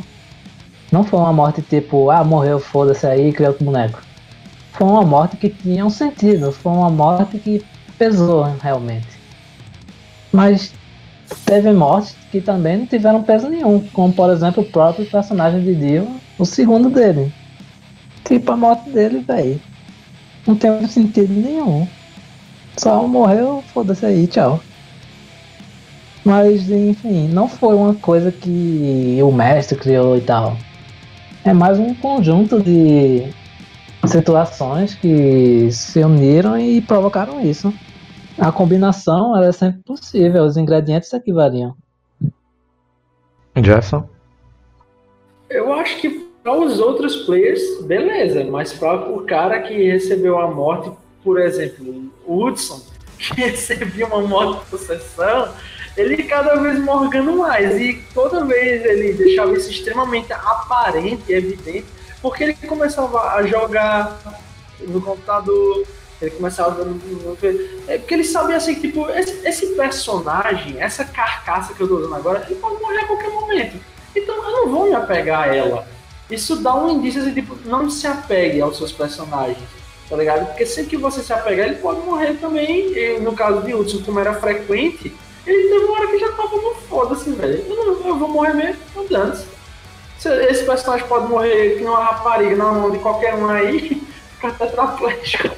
não foi uma morte tipo, ah, morreu, foda-se aí, criou outro boneco. Foi uma morte que tinha um sentido, foi uma morte que pesou realmente. Mas teve mortes que também não tiveram peso nenhum, como por exemplo o próprio personagem de Dio, o segundo dele. Tipo, a morte dele, velho. Não tem sentido nenhum. Só morreu, foda-se aí, tchau. Mas, enfim, não foi uma coisa que o mestre criou e tal. É mais um conjunto de situações que se uniram e provocaram isso. A combinação ela é sempre possível, os ingredientes é que variam. Jefferson? Eu acho que para os outros players, beleza, mas para o cara que recebeu a morte, por exemplo, o Hudson, que recebia uma morte de possessão, ele cada vez morgando mais. E toda vez ele deixava isso extremamente aparente e evidente, porque ele começava a jogar no computador, ele começava no, é porque ele sabia assim, tipo, esse, esse personagem, essa carcaça que eu tô usando agora, ele pode morrer a qualquer momento. Então eu não vou me apegar a ela. Isso dá um indício assim, tipo, não se apegue aos seus personagens, tá ligado? Porque sempre que você se apegar, ele pode morrer também. E no caso de Hudson, como era frequente, ele teve uma hora que já tava no foda-se, velho. Eu, não- eu vou morrer mesmo, não dane Esse personagem pode morrer que nem uma rapariga na mão de qualquer um aí, ficar tetraplégico.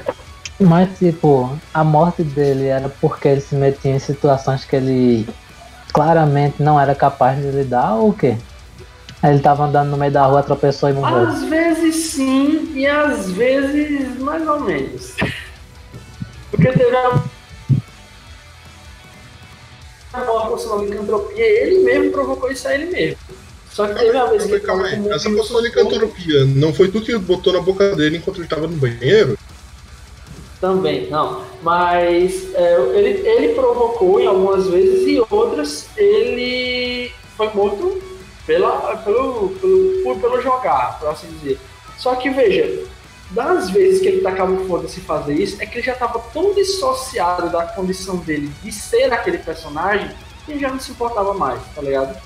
Mas, tipo, a morte dele era porque ele se metia em situações que ele claramente não era capaz de lidar ou o quê? Ele tava andando no meio da rua, tropeçou e morreu. Às vezes sim, e às vezes mais ou menos. Porque teve a a morte poção de licantropia, ele mesmo provocou isso a ele mesmo. Só que teve a vez que Calma aí, essa poção de licantropia não foi tu que botou na boca dele enquanto ele tava no banheiro? Também, não. Mas é, ele, ele provocou em algumas vezes e outras ele foi morto pela, pelo, pelo, por, pelo jogar, por assim dizer. Só que veja, das vezes que ele tacava o foda-se fazer isso, é que ele já estava tão dissociado da condição dele de ser aquele personagem que ele já não se importava mais, tá ligado?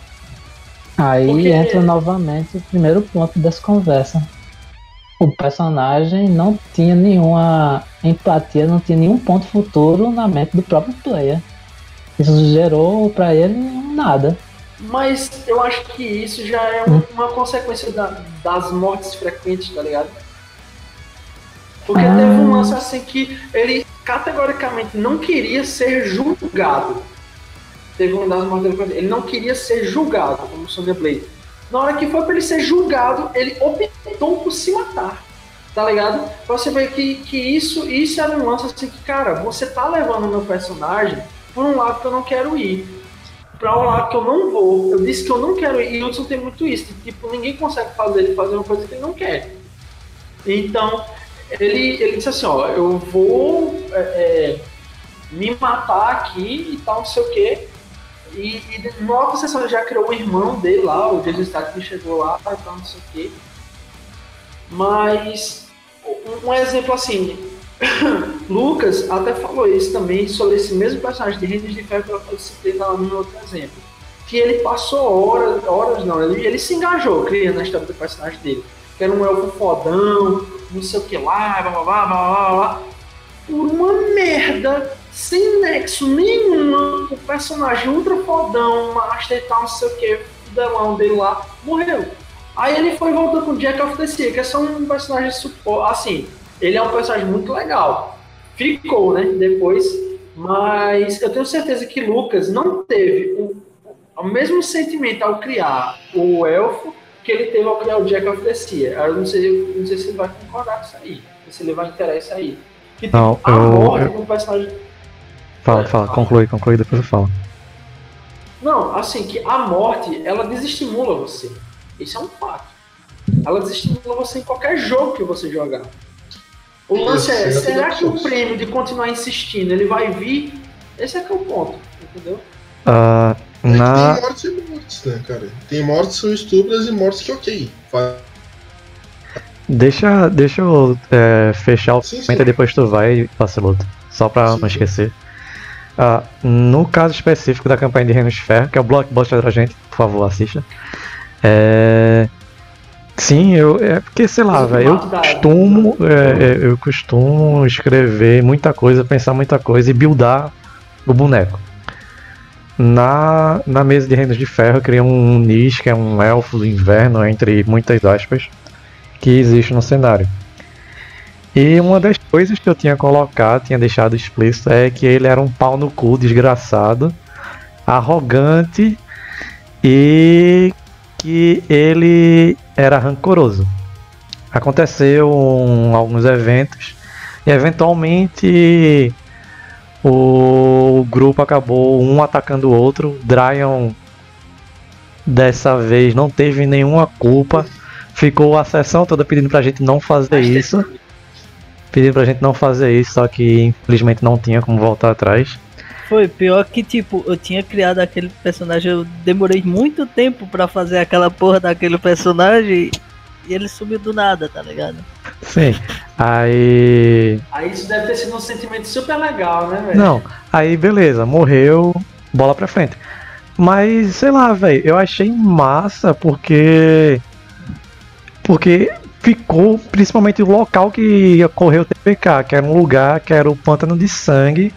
Aí Porque- entra novamente o primeiro ponto dessa conversa. O personagem não tinha nenhuma empatia, não tinha nenhum ponto futuro na mente do próprio player. Isso gerou pra ele nada. Mas eu acho que isso já é um- uma consequência da- das mortes frequentes, tá ligado? Porque Ah. teve um lance assim que ele categoricamente não queria ser julgado. Teve uma das mortes dele, ele não queria ser julgado como Sonya Blade. Na hora que foi pra ele ser julgado, ele optou por se matar. Tá ligado? Pra você ver que, que isso, isso era um lance assim que, cara, você tá levando o meu personagem por um lado que eu não quero ir. Pra um lado que eu não vou. Eu disse que eu não quero ir. E Hudson tem muito isso. Tipo, ninguém consegue fazer ele fazer uma coisa que ele não quer. Então, ele, ele disse assim, ó, eu vou é, é, me matar aqui e tal, não sei o quê. E, e nova sessão já criou o irmão dele lá, o Jesus Stack que chegou lá e tal, não sei o quê. Mas um, um exemplo assim, Lucas até falou isso também sobre esse mesmo personagem de Reinos de Ferro que eu citei no meu outro exemplo. Que ele passou horas, horas não, ele, ele se engajou criando a história do personagem dele. Que era um elfo fodão, não sei o que lá, blá blá blá blá blá. Por uma merda, sem nexo nenhum, o personagem ultra fodão, master e tal, não sei o que, o delão dele lá, morreu. Aí ele foi voltando com Jack of the Sea, que é só um personagem suporte. Assim, ele é um personagem muito legal. Ficou, né? Depois. Mas eu tenho certeza que Lucas não teve o, o mesmo sentimento ao criar o elfo que ele teve ao criar o Jack of the Sea. Eu não sei, não sei se ele vai concordar com isso aí. Se ele vai interessar aí. Que, Não, a eu- morte eu- do personagem. Fala, É, fala, conclui, conclui, depois eu falo. Não, assim, que a morte, ela desestimula você. Isso é um fato. Ela desestimula você em qualquer jogo que você jogar. O lance é, será que o prêmio de continuar insistindo, ele vai vir? Esse é que é o ponto, entendeu? Que na, Tem mortes e mortes, né, cara? Tem mortes que são estúpidas e mortes que ok. Deixa, deixa eu é, fechar o Sim, e depois tu vai, Vaciloto. Só pra Sim, não sim. Ah, no caso específico da campanha de Reinos de Ferro, que é o blockbuster da gente, por favor, assista. É. Sim, eu. É porque, sei lá, velho, eu costumo. é, é, eu costumo escrever muita coisa, pensar muita coisa e buildar o boneco. Na, na mesa de Reinos de Ferro, eu criei um Nis, que é um elfo do inverno, entre muitas aspas, que existe no cenário. E uma das coisas que eu tinha colocado, tinha deixado explícito, é que ele era um pau no cu desgraçado, arrogante e que ele era rancoroso. Aconteceu um- alguns eventos e eventualmente o grupo acabou um atacando o outro. Dryon dessa vez não teve nenhuma culpa. Ficou a sessão toda pedindo pra gente não fazer isso. Pedindo pra gente não fazer isso, só que infelizmente não tinha como voltar atrás. Foi pior que, tipo, eu tinha criado aquele personagem, eu demorei muito tempo pra fazer aquela porra daquele personagem e ele sumiu do nada, tá ligado? Sim. Aí. Aí isso deve ter sido um sentimento super legal, né, velho? Não, aí beleza, morreu, bola pra frente. Mas, sei lá, velho, eu achei massa porque. Porque ficou principalmente o local que ocorreu o TPK, que era um lugar que era o Pântano de Sangue,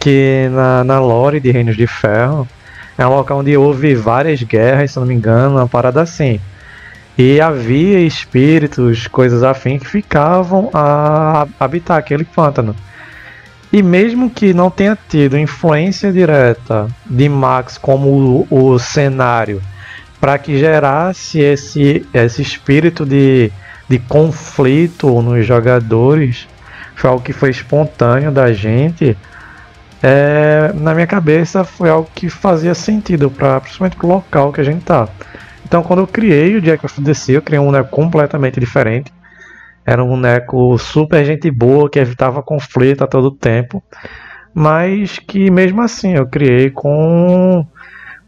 que na, na lore de Reinos de Ferro é um local onde houve várias guerras, se não me engano, uma parada assim. E havia espíritos, coisas afins, que ficavam a habitar aquele pântano. E mesmo que não tenha tido influência direta de Max como o, o cenário para que gerasse esse, esse espírito de, de conflito nos jogadores, foi algo que foi espontâneo da gente. É, na minha cabeça foi algo que fazia sentido, pra, principalmente pro local que a gente tá. Então quando eu criei o Jack of the Sea, eu criei um boneco completamente diferente. Era um boneco super gente boa, que evitava conflito a todo tempo. Mas que mesmo assim eu criei com,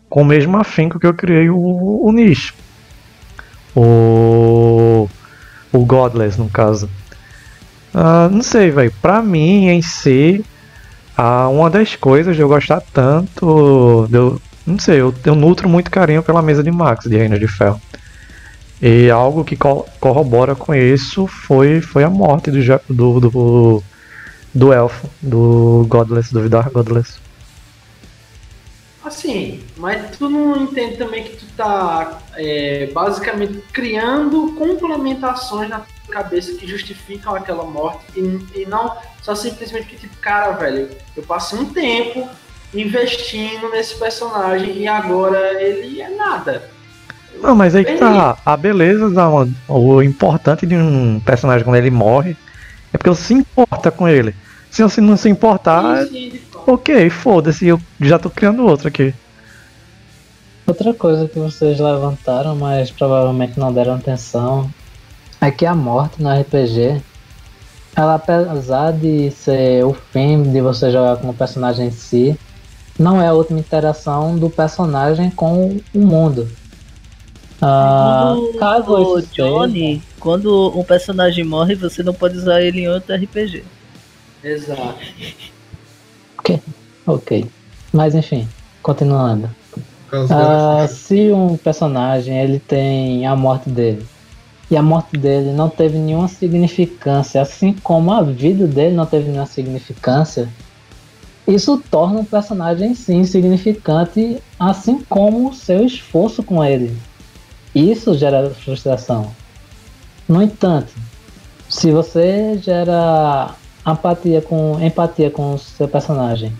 com o mesmo afinco que eu criei o, o Nish. O, o Godless, no caso. Ah, não sei, velho. Pra mim, em si, ah, uma das coisas de eu gostar tanto. eu, não sei, eu, eu nutro muito carinho pela mesa de Max de Reino de Ferro. E algo que co- corrobora com isso foi, foi a morte do, do, do, do elfo, do Godless, do Vidar Godless. Assim, mas tu não entende também que tu tá é, basicamente criando complementações na tua cabeça que justificam aquela morte e, e não só simplesmente que tipo, cara, velho, eu passei um tempo investindo nesse personagem e agora ele é nada. Não, mas aí que tá. A beleza, da, o importante de um personagem quando ele morre é porque você se importa com ele. Se você não se importar, Sim, sim. Ok, foda-se, eu já tô criando outro aqui. Outra coisa que vocês levantaram, mas provavelmente não deram atenção, é que a morte no RPG, ela apesar de ser o fim de você jogar com o personagem em si, não é a última interação do personagem com o mundo. Ah, Segundo caso o Johnny, quando um personagem morre, você não pode usar ele em outro RPG. Exato. Seja... Ok. Mas enfim, continuando. Ah, se um personagem ele tem a morte dele e a morte dele não teve nenhuma significância, assim como a vida dele não teve nenhuma significância, isso torna um personagem sim insignificante, assim como o seu esforço com ele. Isso gera frustração. No entanto, se você gera empatia com empatia com o seu personagem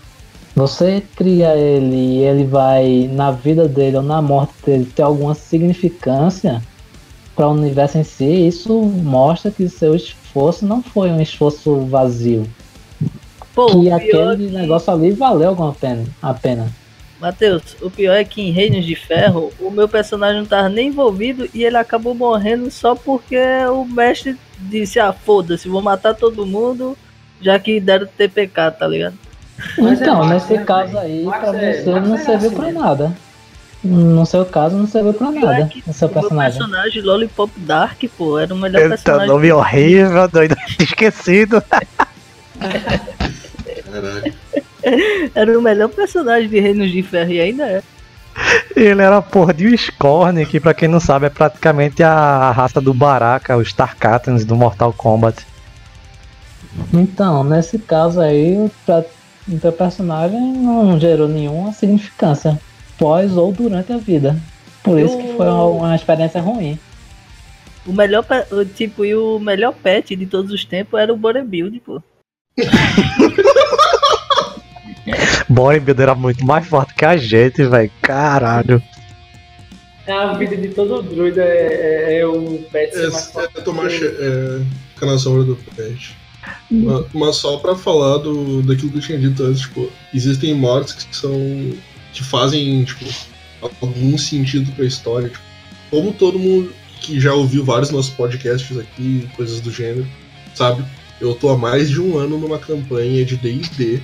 você cria ele e ele vai na vida dele ou na morte dele ter alguma significância para o universo em si, isso mostra que seu esforço não foi um esforço vazio. Pô, que aquele que- negócio ali valeu alguma pena, a pena. Matheus, o pior é que em Reinos de Ferro, o meu personagem não tava nem envolvido e ele acabou morrendo só porque o mestre disse, ah, foda-se, vou matar todo mundo, já que deram TPK, tá ligado? Mas é então, Max, nesse né, caso aí, Max pra é- você não é serviu assim pra nada. No seu caso, não serviu pra pior é nada. que O seu O meu personagem. personagem Lollipop Dark, pô, era o melhor Eita, personagem. nome horrível, doido. Esquecido. Era o melhor personagem de Reinos de Ferro e ainda é. Ele era a porra de um Scorn, que pra quem não sabe é praticamente a raça do Baraka, os Tarkatans do Mortal Kombat. Então, nesse caso aí, o pra- teu personagem não gerou nenhuma significância pós ou durante a vida. Por isso que foi uma, uma experiência ruim. O melhor, tipo, e o melhor pet de todos os tempos era o Bodybuild, pô. Bodybuilder era muito mais forte que a gente, velho. Caralho. É a vida de todo druida é, é, é o pet ser mais É, forte é tomar é, sombra do pet. Ma- Mas só pra falar do, daquilo que eu tinha dito antes, tipo, existem mortes que são. que fazem, tipo, algum sentido pra história. Tipo, como todo mundo que já ouviu vários nossos podcasts aqui, coisas do gênero, sabe? Eu tô há mais de um ano numa campanha de DD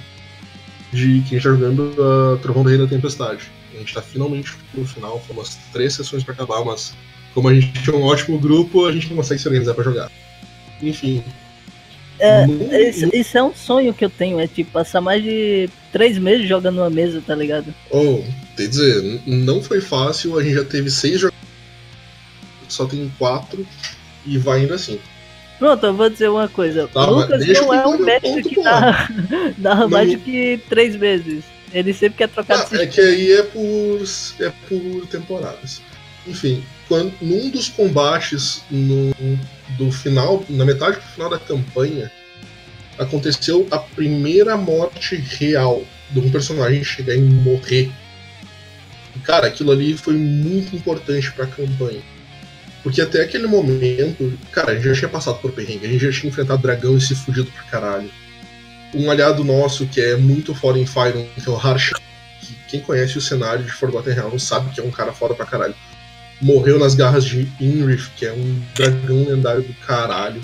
de que a gente tá jogando a Trovão do Rei da Tempestade. A gente tá finalmente no final, foram umas três sessões pra acabar, mas como a gente é um ótimo grupo, a gente não consegue se organizar pra jogar. Enfim. É, Isso, isso é um sonho que eu tenho, é tipo, passar mais de três meses jogando uma mesa, tá ligado? Oh, tem que dizer, não foi fácil, a gente já teve seis jogadores, só tem quatro e vai ainda assim. Pronto, eu vou dizer uma coisa. Tá, o Lucas não é um mestre que narra, narra mais do que três meses. Ele sempre quer trocar Ah, de é que aí é por, é por temporadas. Enfim, quando, num dos combates no, do final, na metade pro final da campanha, aconteceu a primeira morte real de um personagem chegar e morrer. Cara, aquilo ali foi muito importante pra campanha. Porque até aquele momento, cara, a gente já tinha passado por perrengue, a gente já tinha enfrentado dragão e se fudido pra caralho. Um aliado nosso que é muito foda em Fire, que é o Harsh, que quem conhece o cenário de Forgotten Realms sabe que é um cara foda pra caralho. Morreu nas garras de Inrith, que é um dragão lendário do caralho.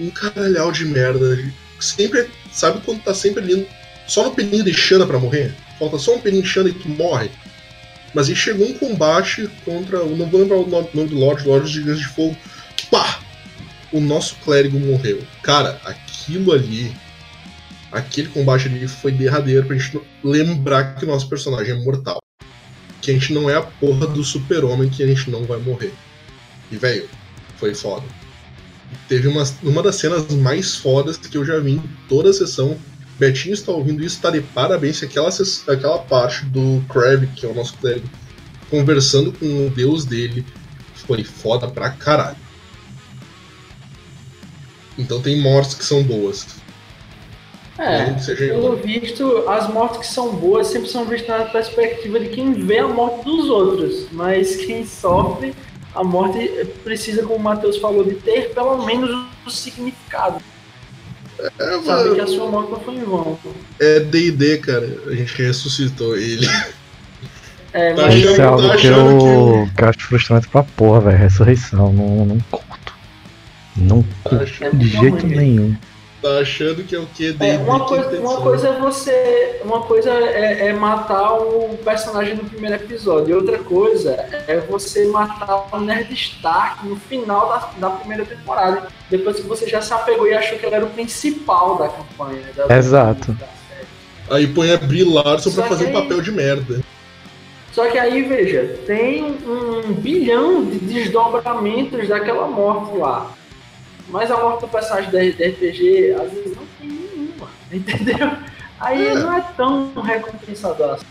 Um caralhau de merda. Sempre, sabe quando tá sempre ali só no pelinho de Xana pra morrer? Falta só um pelinho de Xana e tu morre. Mas aí chegou um combate contra. Não vou lembrar o nome do Lorde, Lorde dos Gigantes de Fogo. Pá! O nosso clérigo morreu. Cara, aquilo ali. Aquele combate ali foi derradeiro pra gente lembrar que o nosso personagem é mortal. Que a gente não é a porra do super-homem que a gente não vai morrer. E, velho, foi foda. Teve uma, uma das cenas mais fodas que eu já vi em toda a sessão. Betinho está ouvindo isso, tá de parabéns. que Aquela, aquela parte do Crab, que é o nosso clérigo, conversando com o deus dele, foi foda pra caralho. Então tem mortes que são boas. É, em pelo visto, as mortes que são boas sempre são vistas na perspectiva de quem vê a morte dos outros, mas quem sofre a morte precisa, como o Matheus falou, de ter pelo menos o significado. É, Saber que a sua morte não foi em vão. é D&D, cara. A gente ressuscitou ele. É, Tá achando- Isso é algo tá que eu, que eu acho frustrante pra porra, velho. Ressurreição, não, não curto. Não curto achando de é jeito nenhum. Tá achando que é o quê? É, uma, coisa, uma coisa é você. Uma coisa é, é matar o personagem no primeiro episódio, e outra coisa é você matar o Nerd Stark no final da, da primeira temporada. Depois que você já se apegou e achou que ele era o principal da campanha. da- Exato. da série. Aí põe a Brie Larson pra Só fazer que um aí- papel de merda. Só que aí, veja, tem um bilhão de desdobramentos daquela morte lá. Mas a morte do personagem da da RPG, às vezes, não tem nenhuma, entendeu? Aí É. não é tão recompensador assim.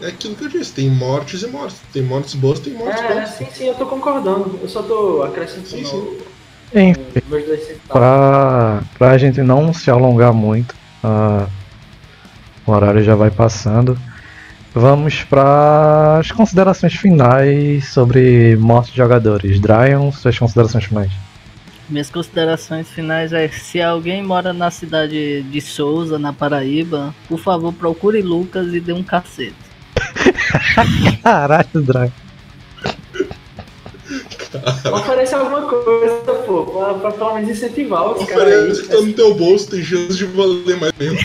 É aquilo que eu disse, tem mortes e mortes. Tem mortes boas, tem mortes É, boas. sim, sim, eu tô concordando. Eu só tô acrescentando Sim, sim. Enfim, meus dois centavos. pra, pra gente não se alongar muito, ah, o horário já vai passando. Vamos para as considerações finais sobre morte de jogadores. Dryan, suas considerações finais. Minhas considerações finais é se alguém mora na cidade de Souza, na Paraíba, por favor procure Lucas e dê um cacete. Caralho, Dryan. Oferece alguma coisa, pô, pra, pra pelo menos incentivar os caras Oferece que tá aí. no teu bolso, tem chance de valer mais mesmo.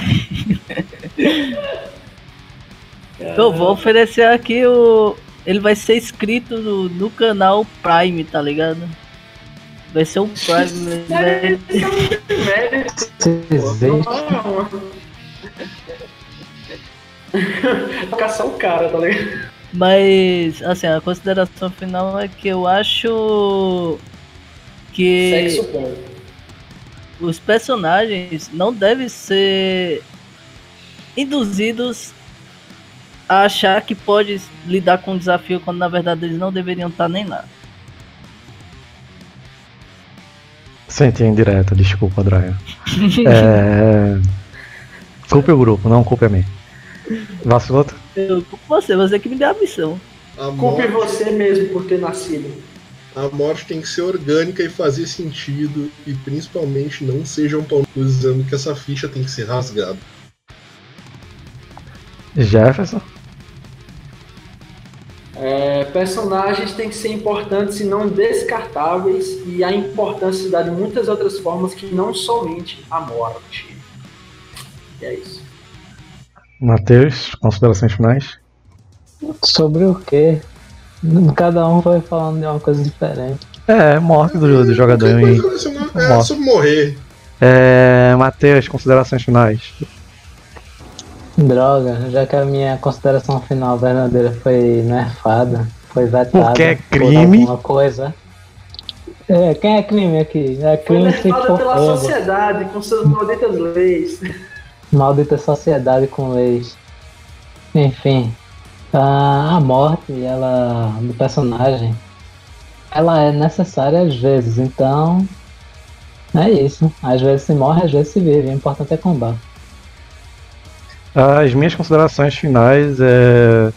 Eu vou oferecer aqui o. Ele vai ser inscrito no, no canal Prime, tá ligado? Vai ser um Prime. vai-. Caçar o cara, tá ligado? Mas, assim, a consideração final é que eu acho que Sexo bom. os personagens não devem ser induzidos a achar que pode lidar com o desafio quando na verdade eles não deveriam estar nem lá. Senti indireta, desculpa, Dryan. É... Culpe o grupo, não culpe a mim. Vaciloto? Eu, você, você que me deu a missão. A Culpe morte, você mesmo por ter nascido. a morte tem que ser orgânica e fazer sentido. E principalmente não sejam pau dizendo que essa ficha tem que ser rasgada. Jefferson? É, personagens têm que ser importantes e não descartáveis, e a importância se dá de muitas outras formas que não somente a morte. E é isso. Matheus, considerações finais? Sobre o quê? Cada um vai falando de uma coisa diferente. É, morte do, do jogador relacionada- É Morte. sobre morrer. É, Matheus, considerações finais. Droga, já que a minha consideração final verdadeira foi nerfada, foi vetada Porque é por crime. alguma coisa. É, quem é crime aqui? É Foi crime se levada for pela fogo. sociedade com suas malditas leis. Maldita sociedade com leis. Enfim, a, a morte ela, do personagem, ela é necessária às vezes, então é isso. Às vezes se morre, às vezes se vive. O importante é combate. As minhas considerações finais é.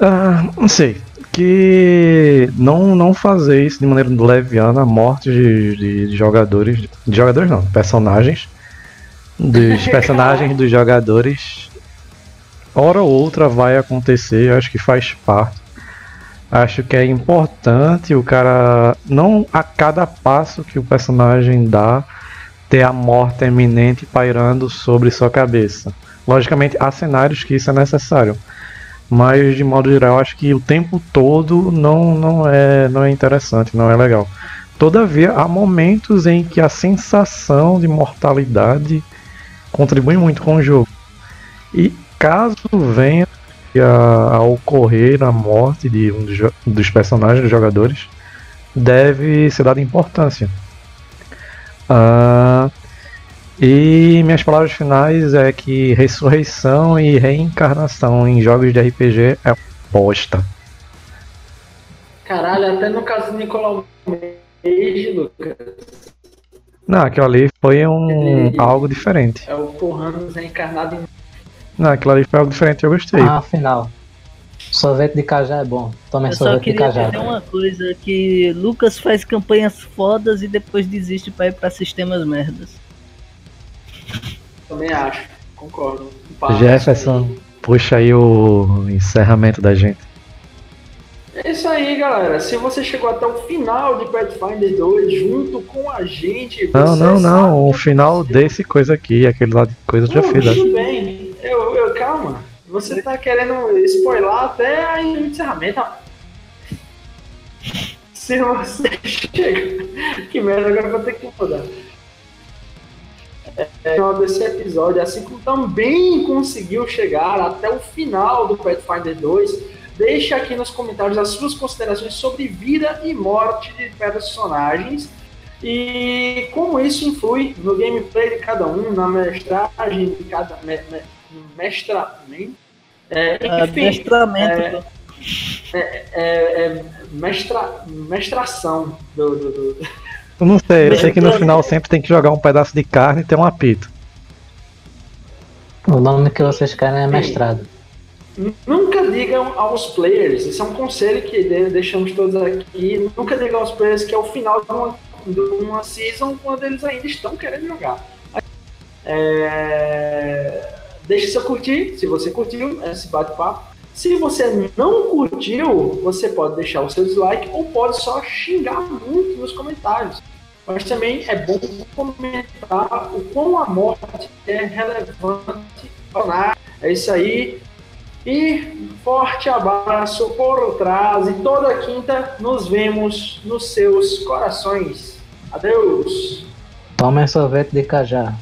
Ah, não sei. Que não, não fazer isso de maneira leviana a morte de, de- de jogadores. De jogadores não, personagens. Dos personagens dos jogadores. Hora ou outra vai acontecer, acho que faz parte. Acho que é importante o cara. Não a cada passo que o personagem dá ter a morte eminente pairando sobre sua cabeça. Logicamente, há cenários que isso é necessário, mas de modo geral, acho que o tempo todo não, não, é, não é interessante, não é legal. Todavia, há momentos em que a sensação de mortalidade contribui muito com o jogo. E caso venha a, a ocorrer a morte de um dos, dos personagens dos jogadores, deve ser dada importância. Ah, e minhas palavras finais é que ressurreição e reencarnação em jogos de RPG é bosta. Caralho, até no caso do Nicolau Lucas, Não, aquilo ali foi um Ele- algo diferente. é o Porranos reencarnado em. Não, aquilo ali foi algo diferente, eu gostei. Ah, afinal. Sorvete de cajá é bom. Tome Eu só sorvete de queria cajá. dizer uma coisa, que Lucas faz campanhas fodas e depois desiste pra ir pra sistemas merdas. Também acho, concordo. Jefferson, puxa aí o encerramento da gente. É isso aí, galera. Se você chegou até o final de Pathfinder 2 junto com a gente. Não, você não, não. O final desse coisa aqui, aquele lá de coisa eu já fiz. Tudo bem. Você tá querendo spoiler até o encerramento. Se você chega. Que merda, agora vou ter que mudar. É, final desse episódio, assim como também conseguiu chegar até o final do Pathfinder 2, deixa aqui nos comentários as suas considerações sobre vida e morte de personagens e como isso influi no gameplay de cada um, na mestragem de cada me, me, mestramento. É, enfim, Adestramento. é, é mestra, mestração do, do, do- Eu não sei, eu sei que no final sempre tem que jogar um pedaço de carne e ter um apito. O nome que vocês querem é mestrado. Nunca digam aos players, isso é um conselho que de- deixamos todos aqui, nunca digam aos players que é o final de uma, de uma season quando eles ainda estão querendo jogar. É, Deixe seu curtir, se você curtiu esse bate-papo. Se você não curtiu, você pode deixar o seu dislike ou pode só xingar muito nos comentários. Mas também é bom comentar o quão a morte é relevante É isso aí. E forte abraço por trás. E toda quinta nos vemos nos seus corações. Adeus. Tomem sorvete de cajá.